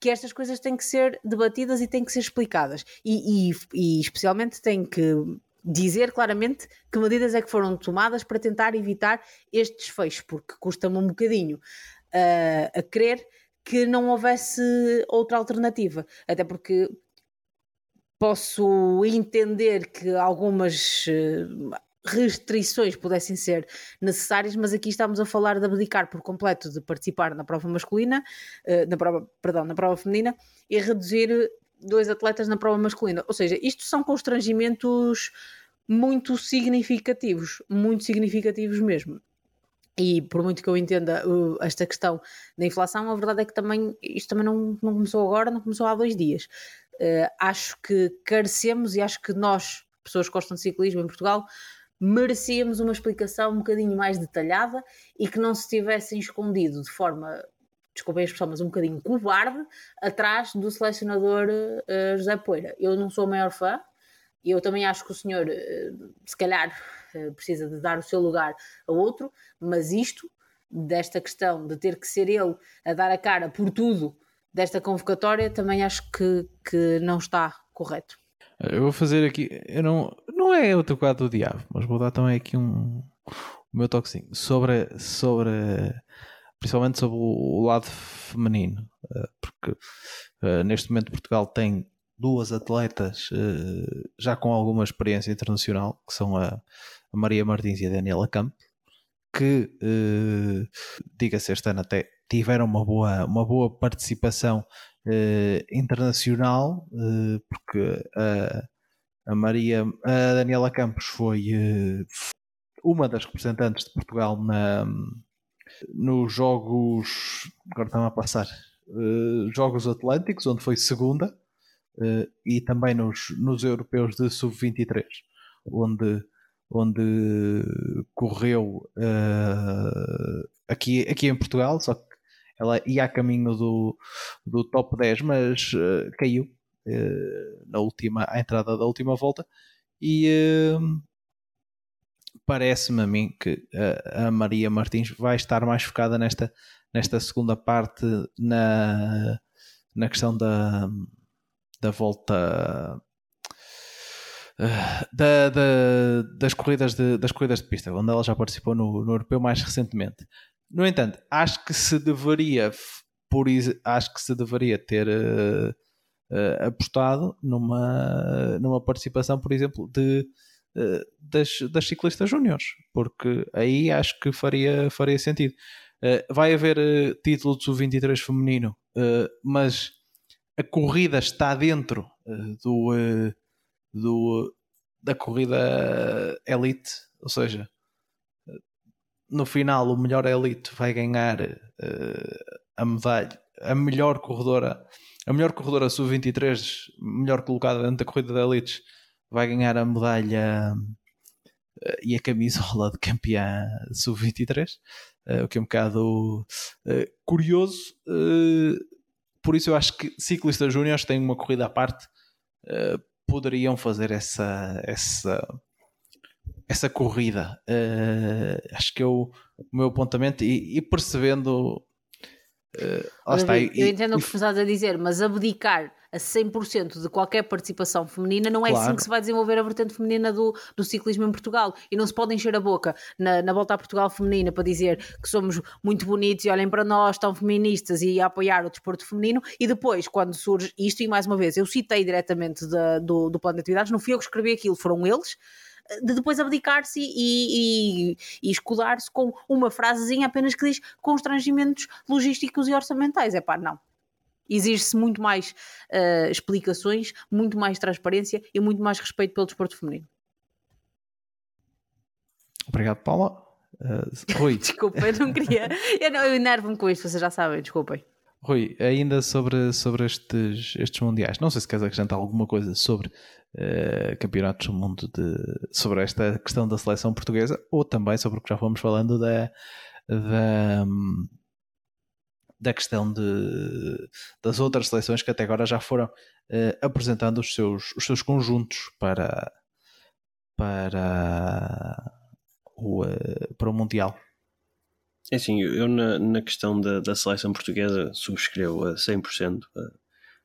[SPEAKER 4] que estas coisas têm que ser debatidas e têm que ser explicadas. E, e, e especialmente têm que dizer claramente que medidas é que foram tomadas para tentar evitar este desfecho, porque custa-me um bocadinho uh, a crer que não houvesse outra alternativa. Até porque posso entender que algumas uh, restrições pudessem ser necessárias, mas aqui estamos a falar de abdicar por completo de participar na prova masculina, uh, na prova, perdão, na prova feminina e reduzir dois atletas na prova masculina. Ou seja, isto são constrangimentos muito significativos, muito significativos mesmo. E por muito que eu entenda uh, esta questão da inflação, a verdade é que também isto também não, não começou agora, não começou há dois dias. Uh, acho que carecemos e acho que nós, pessoas que gostam de ciclismo em Portugal, merecíamos uma explicação um bocadinho mais detalhada e que não se tivessem escondido de forma, desculpem a expressão, mas um bocadinho covarde, atrás do selecionador uh, José Poeira. Eu não sou o maior fã, e eu também acho que o senhor, uh, se calhar, uh, precisa de dar o seu lugar a outro, mas isto, desta questão de ter que ser ele a dar a cara por tudo desta convocatória, também acho que, que não está correto.
[SPEAKER 2] Eu vou fazer aqui, eu não, não é outro quadro do diabo, mas vou dar também aqui um, o meu toquezinho sobre, sobre principalmente sobre o, lado feminino, eh, porque uh, neste momento Portugal tem duas atletas uh, já com alguma experiência internacional, que são a, Maria Martins e a Daniela Campo, que, diga-se este ano até, tiveram uma boa, uma boa participação uh, internacional, uh, porque a, a Maria, a Daniela Campos foi uh, uma das representantes de Portugal na, nos Jogos, agora estão a passar, Jogos Atlânticos, onde foi segunda, e também nos, nos Europeus de Sub-23, onde onde correu uh, aqui, aqui em Portugal, só que ela ia a caminho do, do top 10, mas uh, caiu uh, na última, à entrada da última volta. E uh, parece-me a mim que a Maria Martins vai estar mais focada nesta, nesta segunda parte na, na questão da, da volta da, da, das, corridas de, das corridas de pista, onde ela já participou no, no europeu mais recentemente. No entanto, acho que se deveria, por acho que se deveria ter uh, uh, apostado numa, numa participação, por exemplo, de uh, das, das ciclistas júniores, porque aí acho que faria, faria sentido. vai haver título de sub-23 feminino, mas a corrida está dentro do, do, da corrida elite, ou seja, no final o melhor elite vai ganhar uh, a medalha, a melhor corredora, a melhor corredora sub-23, melhor colocada dentro da corrida de elites, vai ganhar a medalha uh, e a camisola de campeã sub-23, uh, o que é um bocado curioso. por isso eu acho que ciclistas júniores têm uma corrida à parte, poderiam fazer essa, essa essa corrida. Uh, acho que é o, meu apontamento e, e percebendo.
[SPEAKER 4] Uh, está, eu, eu entendo e, o que estás a dizer, mas abdicar a 100% de qualquer participação feminina não é assim claro. assim que se vai desenvolver a vertente feminina do, do ciclismo em Portugal. E não se pode encher a boca na, na volta a Portugal feminina para dizer que somos muito bonitos e olhem para nós, tão feministas e a apoiar o desporto feminino. E depois, quando surge isto, e mais uma vez, eu citei diretamente da, do, do plano de atividades, não fui eu que escrevi aquilo, foram eles de depois abdicar-se e, e, e escudar-se com uma frasezinha apenas que diz constrangimentos logísticos e orçamentais. É pá, não. Exige-se muito mais uh, explicações, muito mais transparência e muito mais respeito pelo desporto feminino.
[SPEAKER 2] Obrigado, Paula. Uh, Rui.
[SPEAKER 4] desculpa, eu não queria. Eu, não, eu enervo-me com isto, vocês já sabem, desculpem.
[SPEAKER 2] Rui, ainda sobre, sobre estes, estes mundiais, não sei se queres acrescentar alguma coisa sobre uh, campeonatos do mundo de, sobre esta questão da seleção portuguesa ou também sobre o que já fomos falando da, da, da questão de, das outras seleções que até agora já foram uh, apresentando os seus, os seus conjuntos para, para, o, uh, para o Mundial.
[SPEAKER 3] É assim, eu na, na questão da, da seleção portuguesa subscrevo a 100% a,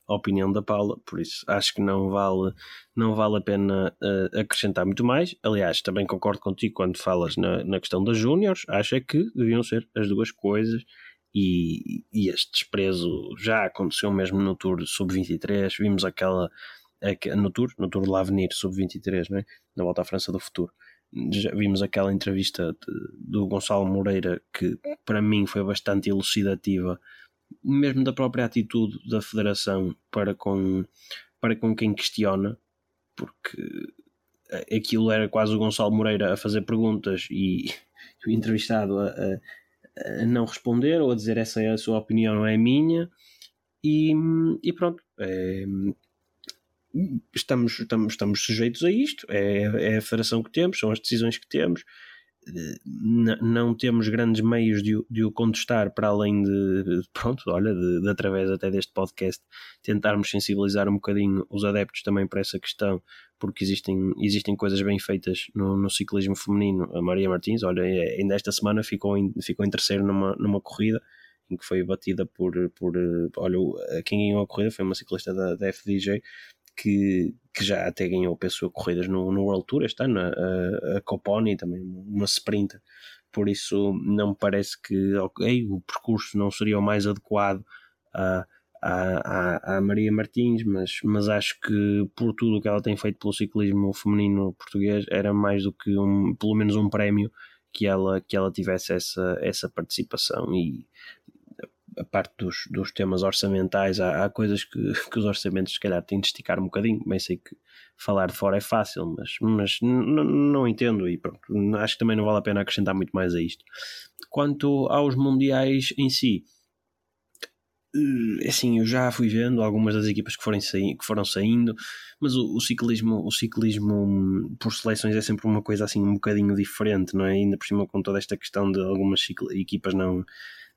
[SPEAKER 3] a opinião da Paula, por isso acho que não vale, não vale a pena uh, acrescentar muito mais. Aliás, também concordo contigo quando falas na, na questão das Júniors, acho é que deviam ser as duas coisas. E, e este desprezo já aconteceu mesmo no Tour Sub-23. Vimos aquela no Tour, no Tour L'Avenir Sub-23, né? na volta à França do Futuro. Já vimos aquela entrevista de, do Gonçalo Moreira que para mim foi bastante elucidativa mesmo da própria atitude da Federação para com, para com quem questiona, porque aquilo era quase o Gonçalo Moreira a fazer perguntas e o entrevistado a, a, a não responder ou a dizer essa é a sua opinião, não é a minha, e, e pronto. É, estamos, estamos, estamos sujeitos a isto, é, é a federação que temos, são as decisões que temos, não temos grandes meios de, de, o contestar para além de, pronto, olha, de, de, através até deste podcast tentarmos sensibilizar um bocadinho os adeptos também para essa questão, porque existem, existem coisas bem feitas no, no ciclismo feminino. A Maria Martins, olha, é, ainda esta semana ficou em, ficou em terceiro numa, numa corrida em que foi batida por, por olha, quem ganhou a corrida foi uma ciclista da, da FDJ que, que já até ganhou pessoa corridas no, no World Tour este ano, a, a Coponi também, uma sprinter. Por isso, não me parece que okay, o percurso não seria o mais adequado a, a, a, Maria Martins, mas, mas acho que por tudo o que ela tem feito pelo ciclismo feminino português, era mais do que um, pelo menos um prémio que ela, que ela tivesse essa, essa participação. E a parte dos, dos temas orçamentais, há, há coisas que, que, os orçamentos se calhar têm de esticar um bocadinho. Bem sei que falar de fora é fácil, mas, mas não entendo e pronto, acho que também não vale a pena acrescentar muito mais a isto. Quanto aos mundiais em si, eh, assim, eu já fui vendo algumas das equipas que, foram, que foram saindo, mas o, o, ciclismo, o ciclismo por seleções é sempre uma coisa assim um bocadinho diferente, não é? Ainda por cima com toda esta questão de algumas equipas não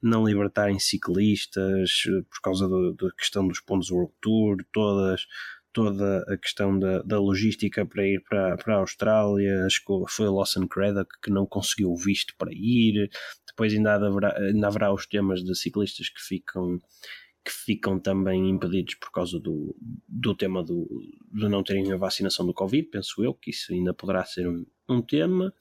[SPEAKER 3] não libertarem ciclistas eh, por causa da questão dos pontos World Tour, todas, toda a questão da, da logística para ir para, para a Austrália, foi o Lawson Craddock que não conseguiu visto para ir, depois ainda haverá, ainda haverá os temas de ciclistas que ficam que ficam também impedidos por causa do, do tema do, de não terem a vacinação do Covid, penso eu, que isso ainda poderá ser um, um tema.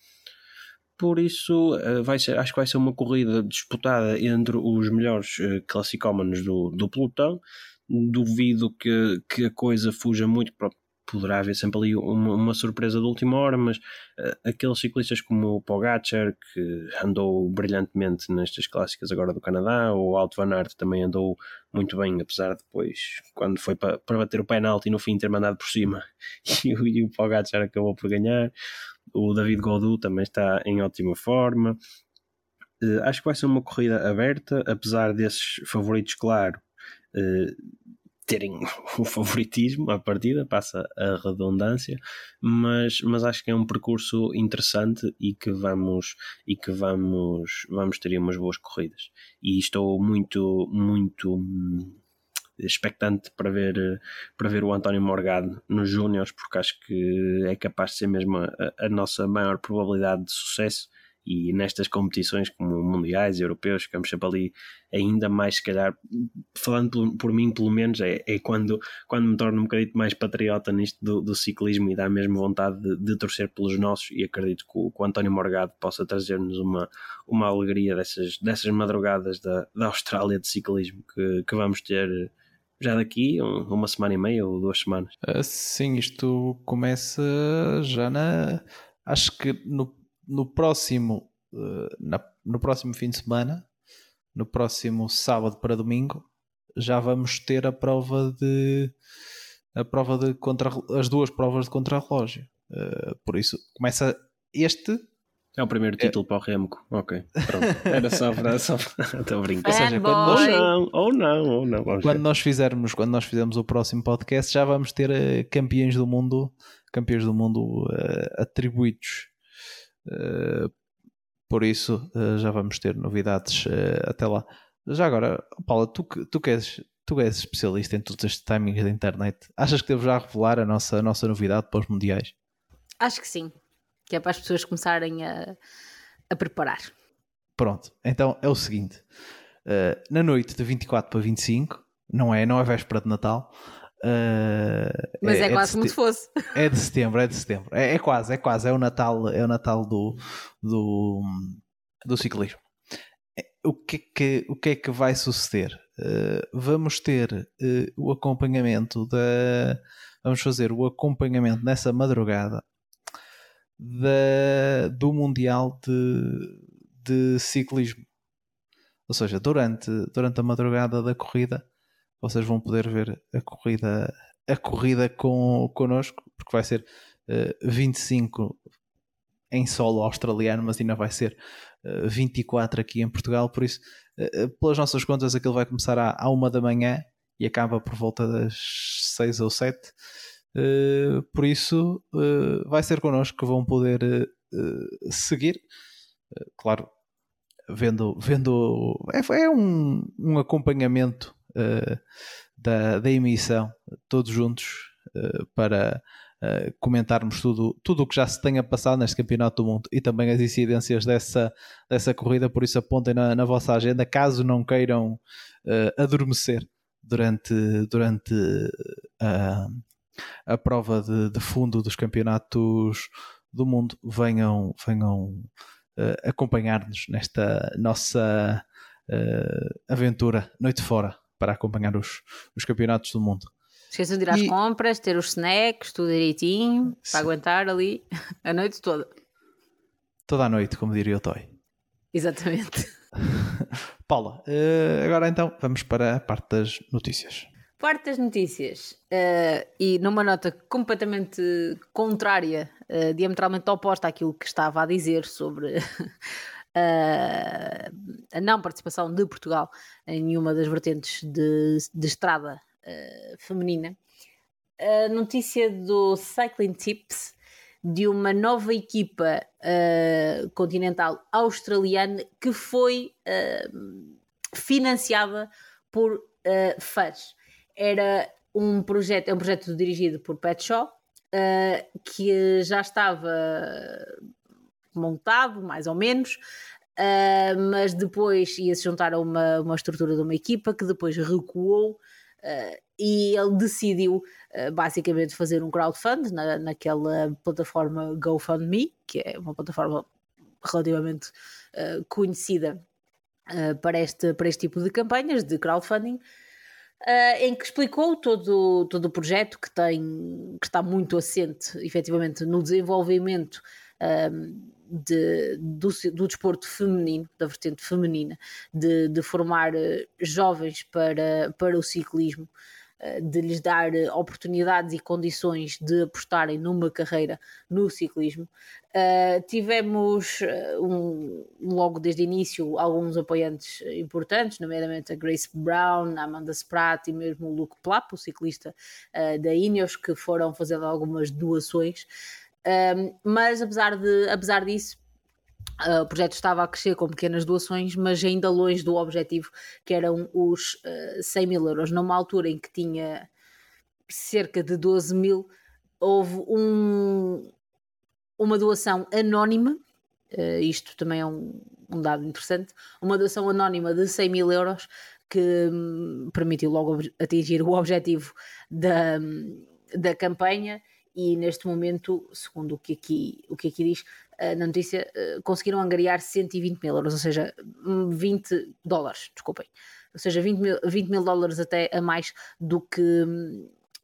[SPEAKER 3] Por isso, eh, vai ser, acho que vai ser uma corrida disputada entre os melhores uh, classicómanos do, do pelotão. Duvido que, que a coisa fuja muito poderá haver sempre ali uma, uma surpresa de última hora, mas uh, aqueles ciclistas como o Pogacar, que andou brilhantemente nestas clássicas agora do Canadá, o Alto Van Aert também andou muito bem, apesar de depois, quando foi para, para bater o penalti no fim ter mandado por cima e, e o Pogacar acabou por ganhar. O David Godou também está em ótima forma. Uh, acho que vai ser uma corrida aberta, apesar desses favoritos, claro, uh, terem o favoritismo à partida, passa a redundância, mas, mas acho que é um percurso interessante e que vamos e que vamos vamos ter umas boas corridas. E estou muito muito hum, expectante para ver para ver o António Morgado nos Júniors porque acho que é capaz de ser mesmo a, a nossa maior probabilidade de sucesso. E nestas competições como mundiais, europeus, ficamos sempre ali ainda mais, se calhar, falando por, por mim, pelo menos, é, é, quando, quando me torno um bocadinho mais patriota nisto do, do ciclismo e dá mesmo vontade de, de, torcer pelos nossos. E acredito que o, que o António Morgado possa trazer-nos uma, uma alegria dessas, dessas madrugadas da, da Austrália de ciclismo que, que vamos ter já daqui uma semana e meia ou duas semanas.
[SPEAKER 2] Uh, sim, isto começa já na. Acho que no no próximo, uh, na, no próximo fim de semana, no próximo sábado para domingo, já vamos ter a prova de a prova de contra as duas provas de contrarrelógio. Uh, por isso começa este
[SPEAKER 3] é o primeiro título é... para o Remco. Ok, pronto. Era só para. Só Estou a brincar.
[SPEAKER 4] Ou seja, quando nós...
[SPEAKER 3] Não, ou não, ou não.
[SPEAKER 2] Vamos quando nós fizermos, quando nós fizermos o próximo podcast, já vamos ter uh, campeões do mundo, campeões do mundo uh, atribuídos eh, por isso, uh, já vamos ter novidades uh, até lá. Já agora, Paula, tu, tu, que és, tu és especialista em todos estes timings da internet, achas que devo já revelar a nossa, a nossa novidade para os mundiais?
[SPEAKER 4] Acho que sim, que é para as pessoas começarem a, a preparar.
[SPEAKER 2] Pronto, então é o seguinte: na noite de 24 para 25, não é, não é véspera de Natal,
[SPEAKER 4] Uh, Mas é, é quase como se fosse.
[SPEAKER 2] É de setembro, é de setembro. É, é, quase, é quase. É o Natal, é o Natal do, do, do ciclismo. É, o que, é que, o que é que vai suceder? Uh, vamos ter uh, o acompanhamento da. Vamos fazer o acompanhamento nessa madrugada da, do Mundial de, de Ciclismo. Ou seja, durante, durante a madrugada da corrida vocês vão poder ver a corrida, a corrida com, connosco, porque vai ser uh, eh, 25 em solo australiano, mas ainda vai ser uh, eh, 24 aqui em Portugal, por isso, uh, pelas nossas contas, aquilo vai começar à, à uma da manhã e acaba por volta das 6 ou 7. Uh, por isso, vai ser connosco que vão poder seguir. claro, vendo, vendo é, é um, um acompanhamento uh, da, da emissão, todos juntos, uh, para uh, comentarmos tudo, tudo o que já se tenha passado neste Campeonato do Mundo e também as incidências dessa, dessa corrida. Por isso, apontem na, na vossa agenda, caso não queiram adormecer durante, durante a, a prova de, de fundo dos campeonatos do mundo, venham, venham uh, acompanhar-nos nesta nossa uh, aventura noite fora para acompanhar os, os campeonatos do mundo.
[SPEAKER 4] Esqueçam de ir às e... compras, ter os snacks, tudo direitinho, Sim. para aguentar ali a noite toda.
[SPEAKER 2] Toda a noite, como diria o Toy.
[SPEAKER 4] Exatamente.
[SPEAKER 2] Paula, uh, agora então vamos para a parte das notícias.
[SPEAKER 4] Parte das notícias. Uh, e numa nota completamente contrária, uh, diametralmente oposta àquilo que estava a dizer sobre a não participação de Portugal em nenhuma das vertentes de, de estrada uh, feminina. A notícia do Cycling Tips de uma nova equipa uh, continental australiana que foi uh, financiada por fãs. Era um projeto, é um projeto dirigido por Pet Shaw, que já estava montado, mais ou menos, uh, mas depois ia se juntar a uma, uma estrutura de uma equipa que depois recuou uh, e ele decidiu uh, basicamente fazer um crowdfund na, naquela plataforma GoFundMe, que é uma plataforma relativamente conhecida para, este, para este tipo de campanhas de crowdfunding. Uh, em que explicou todo, todo o projeto que, tem, que está muito assente efetivamente no desenvolvimento de, do, do, desporto feminino, da vertente feminina, de, de formar eh, jovens para, para o ciclismo, eh, de lhes dar oportunidades e condições de apostarem numa carreira no ciclismo. Uh, tivemos um, logo desde o início alguns apoiantes importantes, nomeadamente a Grace Brown, a Amanda Spratt e mesmo o Luke Plapp, o ciclista uh, da Ineos, que foram fazendo algumas doações. Mas apesar, de, apesar disso, Uh, o projeto estava a crescer com pequenas doações, mas ainda longe do objetivo, que eram os uh, 100 mil euros. Numa altura em que tinha cerca de 12 mil, houve um, uma doação anónima, uh, isto também é um, um, dado interessante, uma doação anónima de 100 mil euros que um, permitiu logo atingir o objetivo da, da campanha e neste momento, segundo o que aqui, o que aqui diz uh, na notícia, uh, conseguiram angariar 120 mil euros, ou seja, 20 hum, dólares, desculpem, ou seja, 20 mil, 20 mil dólares até a mais do que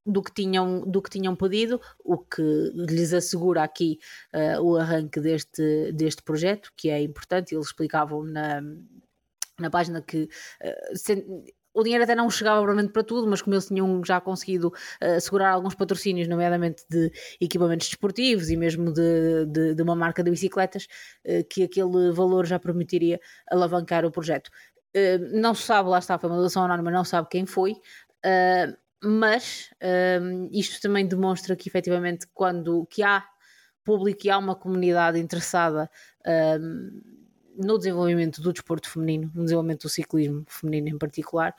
[SPEAKER 4] do que tinham, do que tinham pedido, o que lhes assegura aqui uh, o arranque deste, deste projeto, que é importante, eles explicavam na, na página que uh, o dinheiro até não chegava provavelmente para tudo, mas como eles tinham já conseguido uh, alguns patrocínios, nomeadamente de equipamentos desportivos e mesmo de, de, de uma marca de bicicletas, uh, que aquele valor já permitiria alavancar o projeto. Uh, não se sabe, lá está, foi uma doação anónima, não sabe quem foi, mas isto também demonstra que efetivamente quando que há público e há uma comunidade interessada no desenvolvimento do desporto feminino, no desenvolvimento do ciclismo feminino em particular.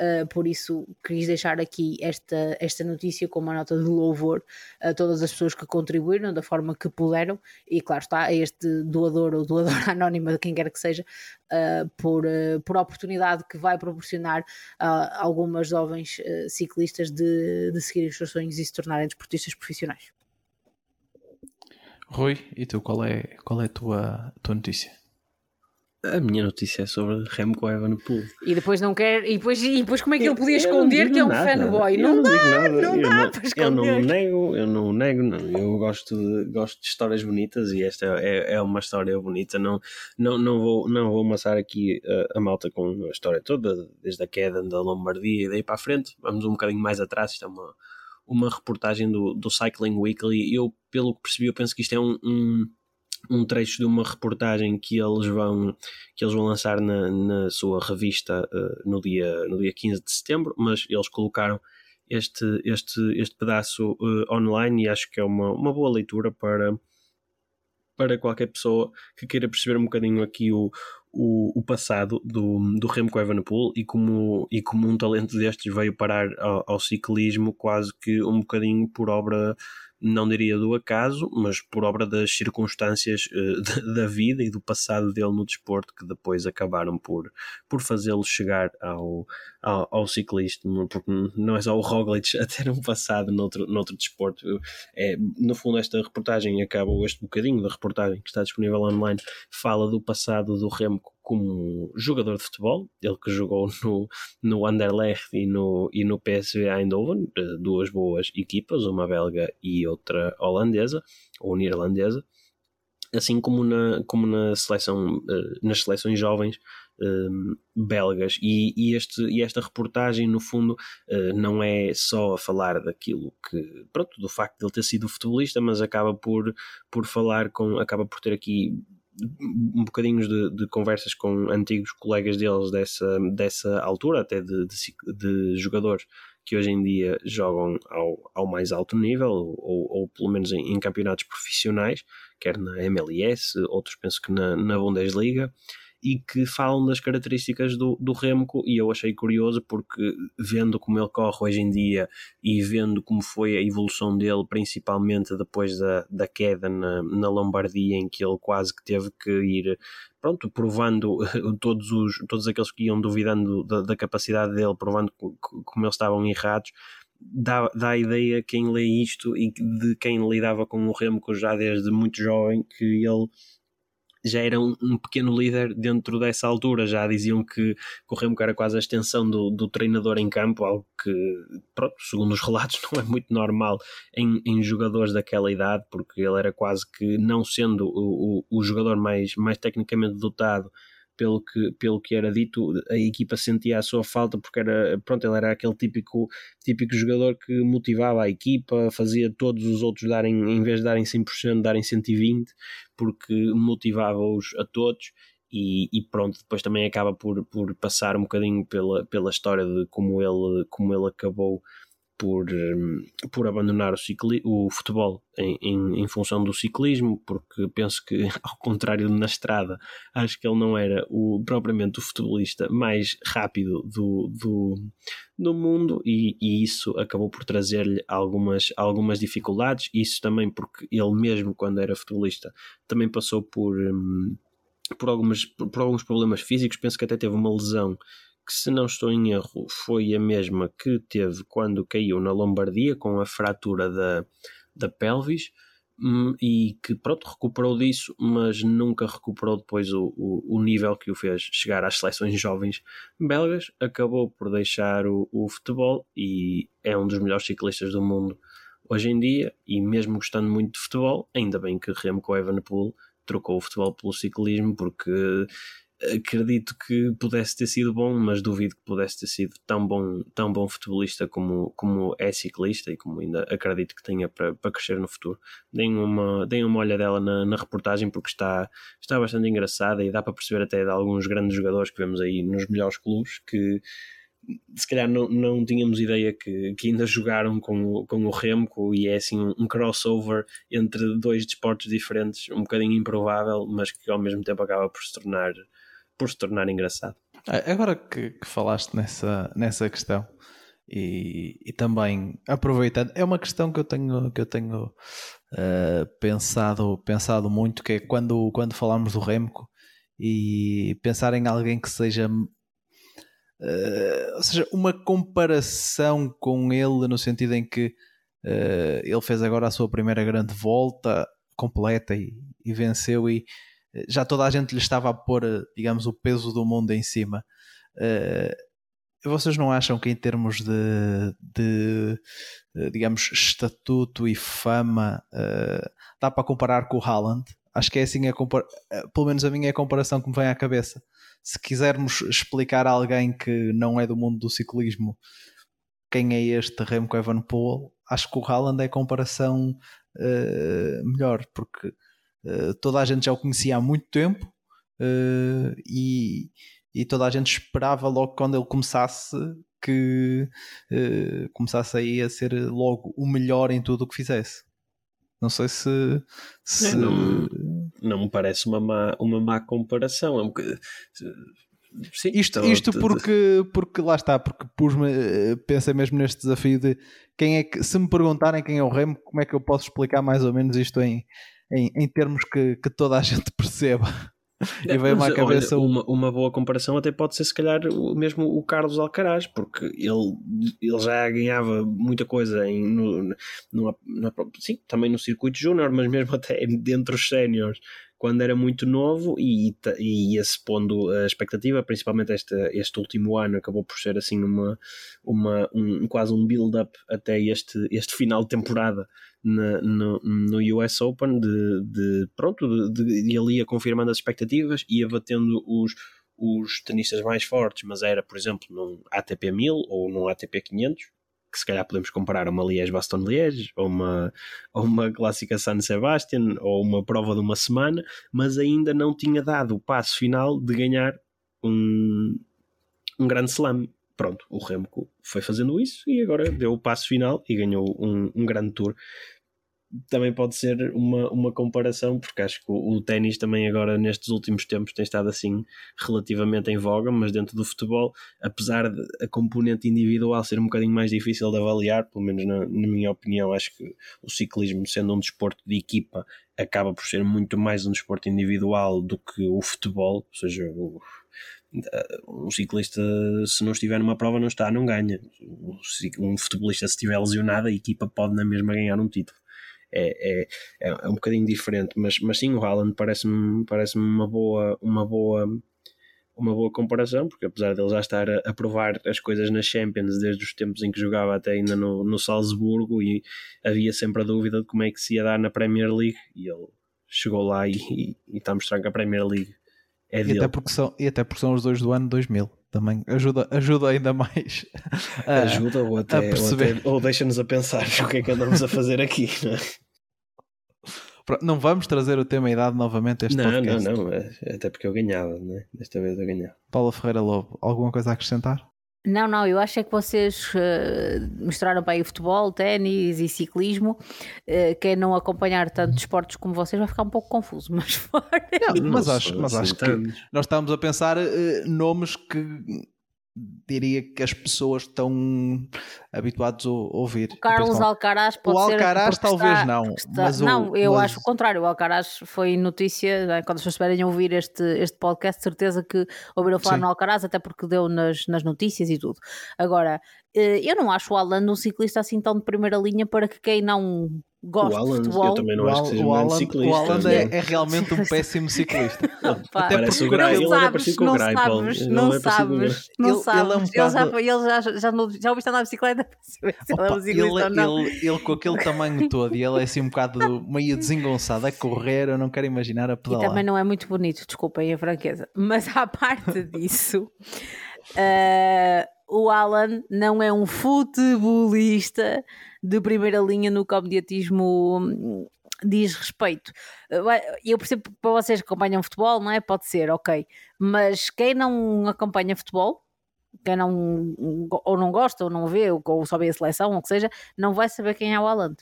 [SPEAKER 4] Uh, por isso quis deixar aqui esta, esta notícia com uma nota de louvor a todas as pessoas que contribuíram da forma que puderam e claro está a este doador ou doadora anónima, quem quer que seja, uh, por, uh, por a oportunidade que vai proporcionar a algumas jovens ciclistas de, de seguirem os seus sonhos e se tornarem desportistas profissionais.
[SPEAKER 2] Rui, e tu qual é, qual é a tua, tua notícia?
[SPEAKER 3] A minha notícia é sobre Remco Evenepoel.
[SPEAKER 4] E depois não quer. E depois, e depois como é que ele podia esconder que é um nada. fanboy? Não, não dá, nada. não
[SPEAKER 3] eu
[SPEAKER 4] dá
[SPEAKER 3] não, para esconder. Eu não nego, eu não nego, não. Eu gosto de, gosto de histórias bonitas e esta é, é uma história bonita. Não, não, não, vou, não vou amassar aqui a, a malta com a história toda, desde a queda da Lombardia e daí para a frente. Vamos um bocadinho mais atrás. Isto é uma, uma reportagem do, do Cycling Weekly. Eu, pelo que percebi, eu penso que isto é um, um um trecho de uma reportagem que eles vão, que eles vão lançar na, na sua revista uh, no, dia, no dia 15 de setembro, mas eles colocaram este, este, este pedaço uh, online e acho que é uma, uma boa leitura para, para qualquer pessoa que queira perceber um bocadinho aqui o, o, o passado do, do Remco Evenepoel e como, e como um talento destes veio parar ao, ao ciclismo quase que um bocadinho por obra não diria do acaso, mas por obra das circunstâncias uh, da vida e do passado dele no desporto que depois acabaram por, por fazê-lo chegar ao, ao, ao ciclismo, porque não é só o Roglic a ter um passado noutro, noutro desporto. É, no fundo, esta reportagem acaba, este bocadinho da reportagem que está disponível online, fala do passado do Remco como jogador de futebol, ele que jogou no, no Anderlecht e no, e no PSV Eindhoven, eh, duas boas equipas, uma belga e outra holandesa, ou neerlandesa, assim como na, como na seleção, eh, nas seleções jovens um, eh, belgas. E, e, este, e esta reportagem no fundo uh, não é só a falar daquilo que pronto, do facto de ele ter sido futebolista mas acaba por, por falar com acaba por ter aqui um bocadinho de, de, conversas com antigos colegas deles dessa, dessa altura, até de, de, de jogadores que hoje em dia jogam ao, ao mais alto nível, ou, ou pelo menos em, em, campeonatos profissionais, quer na MLS, outros penso que na, na Bundesliga, e que falam das características do, do Remco e eu achei curioso porque vendo como ele corre hoje em dia e vendo como foi a evolução dele, principalmente depois da, da queda na, na Lombardia em que ele quase que teve que ir pronto, provando todos, os, todos aqueles que iam duvidando da, da capacidade dele, provando como eles estavam errados, dá, dá a ideia quem lê isto e de quem lidava com o Remco já desde muito jovem que ele já era um, um, pequeno líder dentro dessa altura, já diziam que, o Remco era quase a extensão do, do treinador em campo, algo que, pronto, segundo os relatos, não é muito normal em, em jogadores daquela idade, porque ele era quase que, não sendo o, o, o jogador mais, mais tecnicamente dotado, pelo que, pelo que era dito, a equipa sentia a sua falta porque era, pronto, ele era aquele típico, típico jogador que motivava a equipa, fazia todos os outros darem, em vez de darem 100%, darem 120%, porque motivava-os a todos. E, e, pronto, depois também acaba por, por passar um bocadinho pela, pela história de como ele, como ele acabou por, hum, por abandonar o, cicli o futebol em, em, em, função do ciclismo, porque penso que, ao contrário na estrada, acho que ele não era o, propriamente o futebolista mais rápido do, do, do mundo e, e isso acabou por trazer-lhe algumas, algumas dificuldades. Isso também porque ele mesmo, quando era futebolista, também passou por. Hum, por, algumas, por alguns problemas físicos, penso que até teve uma lesão que, se não estou em erro, foi a mesma que teve quando caiu na Lombardia com a fratura da, da pelvis hum, e que pronto, recuperou disso, mas nunca recuperou depois o, o, o, nível que o fez chegar às seleções jovens belgas. Acabou por deixar o, o futebol e é um dos melhores ciclistas do mundo hoje em dia. E mesmo gostando muito de futebol, ainda bem que Remco Evenepoel trocou o futebol pelo ciclismo, porque acredito que pudesse ter sido bom, mas duvido que pudesse ter sido tão bom, tão bom futebolista como, como é ciclista e como ainda acredito que tenha para, crescer no futuro. Deem uma, deem uma olhadela na, na reportagem porque está, está bastante engraçada e dá para perceber até de alguns grandes jogadores que vemos aí nos melhores clubes que se calhar não, não tínhamos ideia que, que ainda jogaram com o, com o Remco e é assim um crossover entre dois desportos diferentes, um bocadinho improvável, mas que ao mesmo tempo acaba por se tornar por se tornar engraçado.
[SPEAKER 2] É, agora que, que falaste nessa, nessa questão e, e, também aproveitando, é uma questão que eu tenho, que eu tenho uh, pensado, pensado muito, que é quando, quando falamos do Remco e pensar em alguém que seja Uh, ou seja, uma comparação com ele no sentido em que uh, ele fez agora a sua primeira grande volta completa e, e venceu e já toda a gente lhe estava a pôr, eh, digamos, o peso do mundo em cima. Uh, vocês não acham que em termos de, de eh, digamos, estatuto e fama uh, dá para comparar com o Haaland? Acho que é assim, a pelo menos a minha é a comparação que me vem à cabeça. Se quisermos explicar a alguém que não é do mundo do ciclismo quem é este Remco Evenepoel, acho que o Haaland é a comparação uh, melhor, porque eh, toda a gente já o conhecia há muito tempo uh, e, e, toda a gente esperava logo quando ele começasse que uh, começasse aí a ser logo o melhor em tudo o que fizesse. Não sei se. se...
[SPEAKER 3] É, não, não me parece uma má, uma má comparação. É um
[SPEAKER 2] Sim, isto, isto porque, porque lá está, porque pus-me, pensei mesmo neste desafio de quem é que, se me perguntarem quem é o Remo, como é que eu posso explicar mais ou menos isto em, em, em termos que, que toda a gente perceba.
[SPEAKER 3] e veio-me à cabeça olha, uma, uma boa comparação até pode ser se calhar mesmo o Carlos Alcaraz porque ele, ele já ganhava muita coisa em, no, no, sim, também no circuito júnior mas mesmo até dentro dos séniores quando era muito novo e, e ia-se pondo a expectativa, principalmente este, este último ano acabou por ser assim uma, uma, um, quase um build-up até este, este final de temporada na, no, no US Open de, de pronto, de, de, de ali ia confirmando as expectativas, ia batendo os, os tenistas mais fortes, mas era, por exemplo, num ATP 1000 ou num ATP 500, que se calhar podemos comparar uma Liège-Bastogne-Liège, ou uma, ou uma clássica San Sebastian, ou uma prova de uma semana, mas ainda não tinha dado o passo final de ganhar um, um grande slam. Pronto, o Remco foi fazendo isso e agora deu o passo final e ganhou um, um grande tour. Também pode ser uma, uma comparação, porque acho que o, o ténis também agora nestes últimos tempos tem estado assim relativamente em voga, mas dentro do futebol, apesar de a componente individual ser um bocadinho mais difícil de avaliar, pelo menos na, na minha opinião, acho que o ciclismo sendo um desporto de equipa acaba por ser muito mais um desporto individual do que o futebol, ou seja, o, um ciclista, se não estiver numa prova, não está, não ganha. Um futebolista, se estiver lesionado, a equipa pode na mesma ganhar um título. É, é, é um bocadinho diferente, mas, mas sim, o Haaland parece-me parece uma boa, uma boa uma boa comparação, porque apesar de ele já estar a, a, provar as coisas na Champions desde os tempos em que jogava até ainda no, no Salzburgo e havia sempre a dúvida de como é que se ia dar na Premier League e ele chegou lá e, e, e está a mostrar que a Premier League é
[SPEAKER 2] e até, porque são, e até porque são os dois do ano 2000 também ajuda, ajuda ainda mais
[SPEAKER 3] a, ajuda ou até, ou, até, ou deixa-nos a pensar o que é que andamos a fazer aqui não, é?
[SPEAKER 2] não vamos trazer o tema idade novamente a este
[SPEAKER 3] não,
[SPEAKER 2] podcast.
[SPEAKER 3] Não, não, é, até porque eu ganhava, né? desta vez eu ganhava.
[SPEAKER 2] Paula Ferreira Lobo, alguma coisa a acrescentar?
[SPEAKER 4] Não, não, eu acho é que vocês uh, misturaram bem o futebol, ténis e ciclismo. Uh, quem não acompanhar tantos esportes como vocês vai ficar um pouco confuso, mas fora.
[SPEAKER 2] Não, mas acho, mas acho que nós estamos a pensar uh, nomes que diria que as pessoas estão habituados a ouvir.
[SPEAKER 4] O Carlos Alcaraz pode
[SPEAKER 2] o
[SPEAKER 4] ser.
[SPEAKER 2] O Alcaraz talvez está, não.
[SPEAKER 4] Está,
[SPEAKER 2] mas
[SPEAKER 4] não,
[SPEAKER 2] o,
[SPEAKER 4] eu
[SPEAKER 2] mas...
[SPEAKER 4] acho o contrário. O Alcaraz foi notícia, né, quando as pessoas estiverem a ouvir este, este podcast, certeza que ouviram falar Sim. no Alcaraz, até porque deu nas, nas notícias e tudo. Agora, eh, eu não acho o Alan um ciclista assim tão de primeira linha para que quem não gosta
[SPEAKER 3] Alan,
[SPEAKER 4] de futebol.
[SPEAKER 3] Eu também não
[SPEAKER 2] o
[SPEAKER 3] acho que seja um grande ciclista.
[SPEAKER 2] O Alan é, é, realmente um péssimo ciclista.
[SPEAKER 3] Até parece o Grai, ele é parecido com o Grai, Paulo.
[SPEAKER 4] Não é sabes, não sabes. Ele, já, ele já, já, já, já ouviste andar de bicicleta?
[SPEAKER 2] Opa, ele, ele, ele, com aquele tamanho todo e ele é assim um bocado meio desengonçado a correr, eu não quero imaginar a pedalar.
[SPEAKER 4] E também não é muito bonito, desculpem a franqueza. Mas à parte disso... Uh, o Alan não é um futebolista de primeira linha no que ao mediatismo hum, diz respeito. Eu percebo que para vocês que acompanham futebol, não é? Pode ser, ok. Mas quem não acompanha futebol, quem não ou não gosta, ou não vê, ou só vê a seleção, ou o que seja, não vai saber quem é o Alan.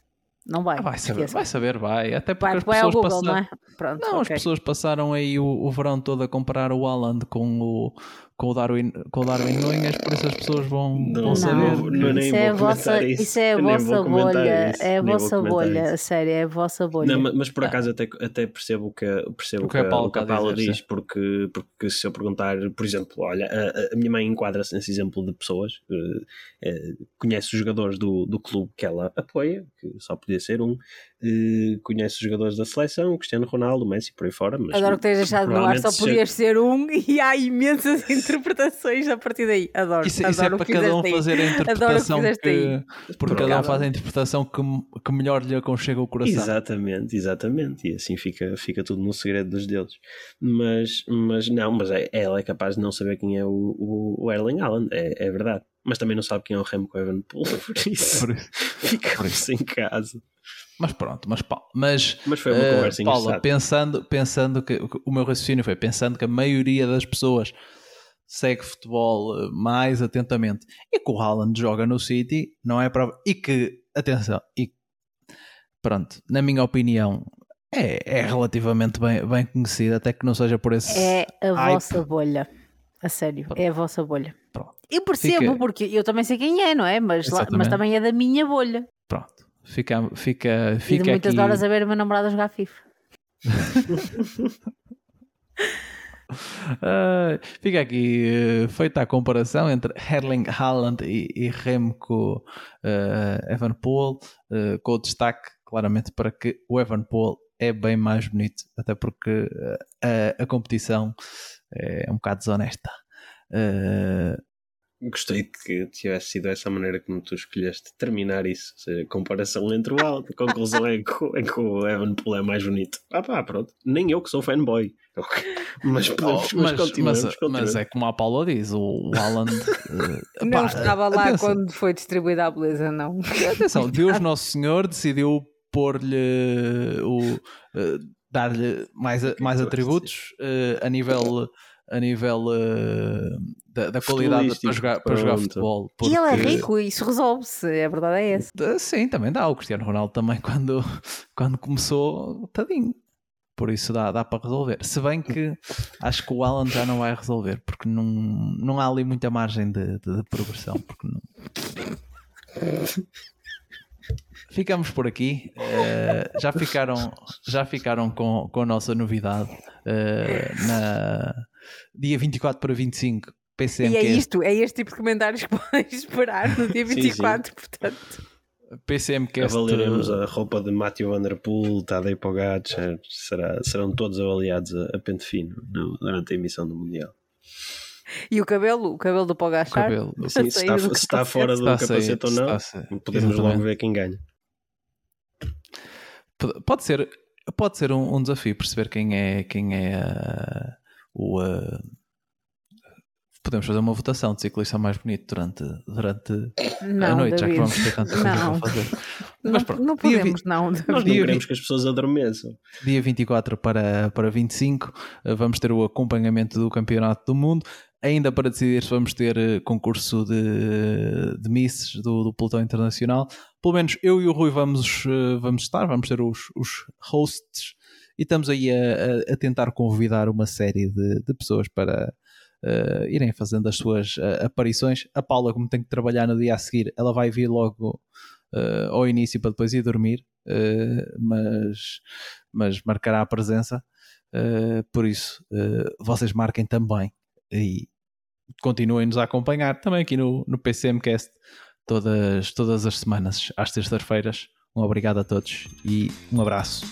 [SPEAKER 4] Não vai.
[SPEAKER 2] Ah, vai, saber, vai saber, vai. Até porque vai, as pessoas Google, passaram... não, é? Pronto, não okay. as pessoas passaram aí o, o verão todo a comparar o Alan com o, com o Darwin, com o Darwin Nunes, por isso as pessoas vão, não, vão saber.
[SPEAKER 3] Não, não,
[SPEAKER 4] isso, é vossa, isso. isso é a vossa bolha, isso. é a vossa bolha, a sério, é a vossa bolha.
[SPEAKER 3] Não, mas por acaso até, até percebo que, percebo o que, que, a Paula, que a Paula diz, porque, porque se eu perguntar, por exemplo, olha, a, a minha mãe enquadra-se nesse exemplo de pessoas, uh, conhece os jogadores do, do clube que ela apoia, que só podia ser um, uh, conhece os jogadores da seleção, Cristiano Ronaldo, Messi, por aí fora. Mas,
[SPEAKER 4] Adoro que tenhas deixado no ar, só podias ser um e há imensas interpretações a partir daí. Adoro.
[SPEAKER 2] Isso,
[SPEAKER 4] adoro
[SPEAKER 2] isso é para cada um fazer a interpretação que, que porque cada um faz a interpretação que, que melhor lhe aconchega o coração.
[SPEAKER 3] Exatamente, exatamente. E assim fica, fica tudo no segredo dos deuses. Mas, mas não, mas é, ela é capaz de não saber quem é o, o, o Erling Haaland, é, é verdade mas também não sabe quem é o Remco Evenepoel, por isso, por isso. ficamos em casa.
[SPEAKER 2] Mas pronto, mas, mas,
[SPEAKER 3] mas foi uma uh, conversa
[SPEAKER 2] Paula, pensando, pensando que o meu raciocínio foi pensando que a maioria das pessoas segue futebol eh, mais atentamente e que o Haaland joga no City, não é para e que, atenção, e pronto, na minha opinião, é, é relativamente bem, bem conhecido, até que não seja por esse.
[SPEAKER 4] É a hype. vossa bolha, a sério, é a vossa bolha. Pronto. Eu percebo, Fica... porque eu também sei quem é, não é? Mas, lá, mas também é da minha bolha.
[SPEAKER 2] Pronto. Fica, fica, fica
[SPEAKER 4] e muitas
[SPEAKER 2] aqui...
[SPEAKER 4] horas a ver o meu namorado jogar FIFA.
[SPEAKER 2] uh, fica aqui uh, feita a comparação entre Erling Haaland e, e Remco uh, Evenepoel, uh, com o destaque claramente para que o Evenepoel é bem mais bonito, até porque a, a competição é um bocado desonesta. Uh,
[SPEAKER 3] Gostei que tivesse sido essa maneira como tu escolheste terminar isso. Ou seja, comparação entre o alto, a conclusão é que, é que o Evan Poole é mais bonito. Ah pá, pronto. Nem eu que sou fanboy. Mas, podemos,
[SPEAKER 2] oh, mas, mas, continuamos, mas, mas, é como a Paula diz, o Alan
[SPEAKER 4] uh, não estava lá atenção. quando foi distribuída a beleza, não.
[SPEAKER 2] Atenção, Deus Nosso Senhor decidiu pôr-lhe o uh, dar-lhe mais, mais atributos uh, a nível a nível uh, da, da qualidade para jogar, para jogar futebol.
[SPEAKER 4] Porque... E ele é rico e isso resolve-se, a verdade é essa.
[SPEAKER 2] Sim, também dá. O Cristiano Ronaldo também, quando, quando começou, tadinho. Por isso dá, dá para resolver. Se bem que acho que o Alan já não vai resolver, porque não, não há ali muita margem de, de, de progressão. Porque não... Ficamos por aqui. Uh, já ficaram, já ficaram com, com a nossa novidade. Uh, na dia 24 para 25, PCM.
[SPEAKER 4] E é isto, é este tipo de comentários que podem esperar no dia 24, sim, sim. portanto.
[SPEAKER 2] PCMcast.
[SPEAKER 3] Avaliaremos a roupa de Matthew Vanderpool, Tadej Pogacar, será, serão todos avaliados a, a pente fino no, durante a emissão do Mundial.
[SPEAKER 4] E o cabelo, o cabelo do Pogacar?
[SPEAKER 3] Cabelo. Sim, se está, se está fora do capacete ou não, podemos Exatamente. logo ver quem ganha.
[SPEAKER 2] Pode ser, pode ser um, um desafio perceber quem é, quem é uh, o. Uh, podemos fazer uma votação de ciclista mais bonito durante, durante não, a noite, David. já que vamos ter tanta coisa para fazer.
[SPEAKER 4] Mas pronto, não podemos, dia, não.
[SPEAKER 3] Nós não queremos que as pessoas adormeçam.
[SPEAKER 2] Dia 24 para, para 25, eh, vamos ter o acompanhamento do Campeonato do Mundo. Ainda para decidir se vamos ter eh, concurso de, de misses do, do pelotão internacional. Pelo menos eu e o Rui vamos, vamos estar, vamos ser os, os hosts e estamos aí a, a, tentar convidar uma série de, de pessoas para, uh, irem fazendo as suas uh, aparições. A Paula, como tem que trabalhar no dia a seguir, ela vai vir logo uh, ao início para depois ir dormir, mas, mas marcará a presença. por isso, vocês marquem também e continuem-nos a acompanhar também aqui no, no PCMcast todas, todas as semanas, às terças-feiras. Um obrigado a todos e um abraço.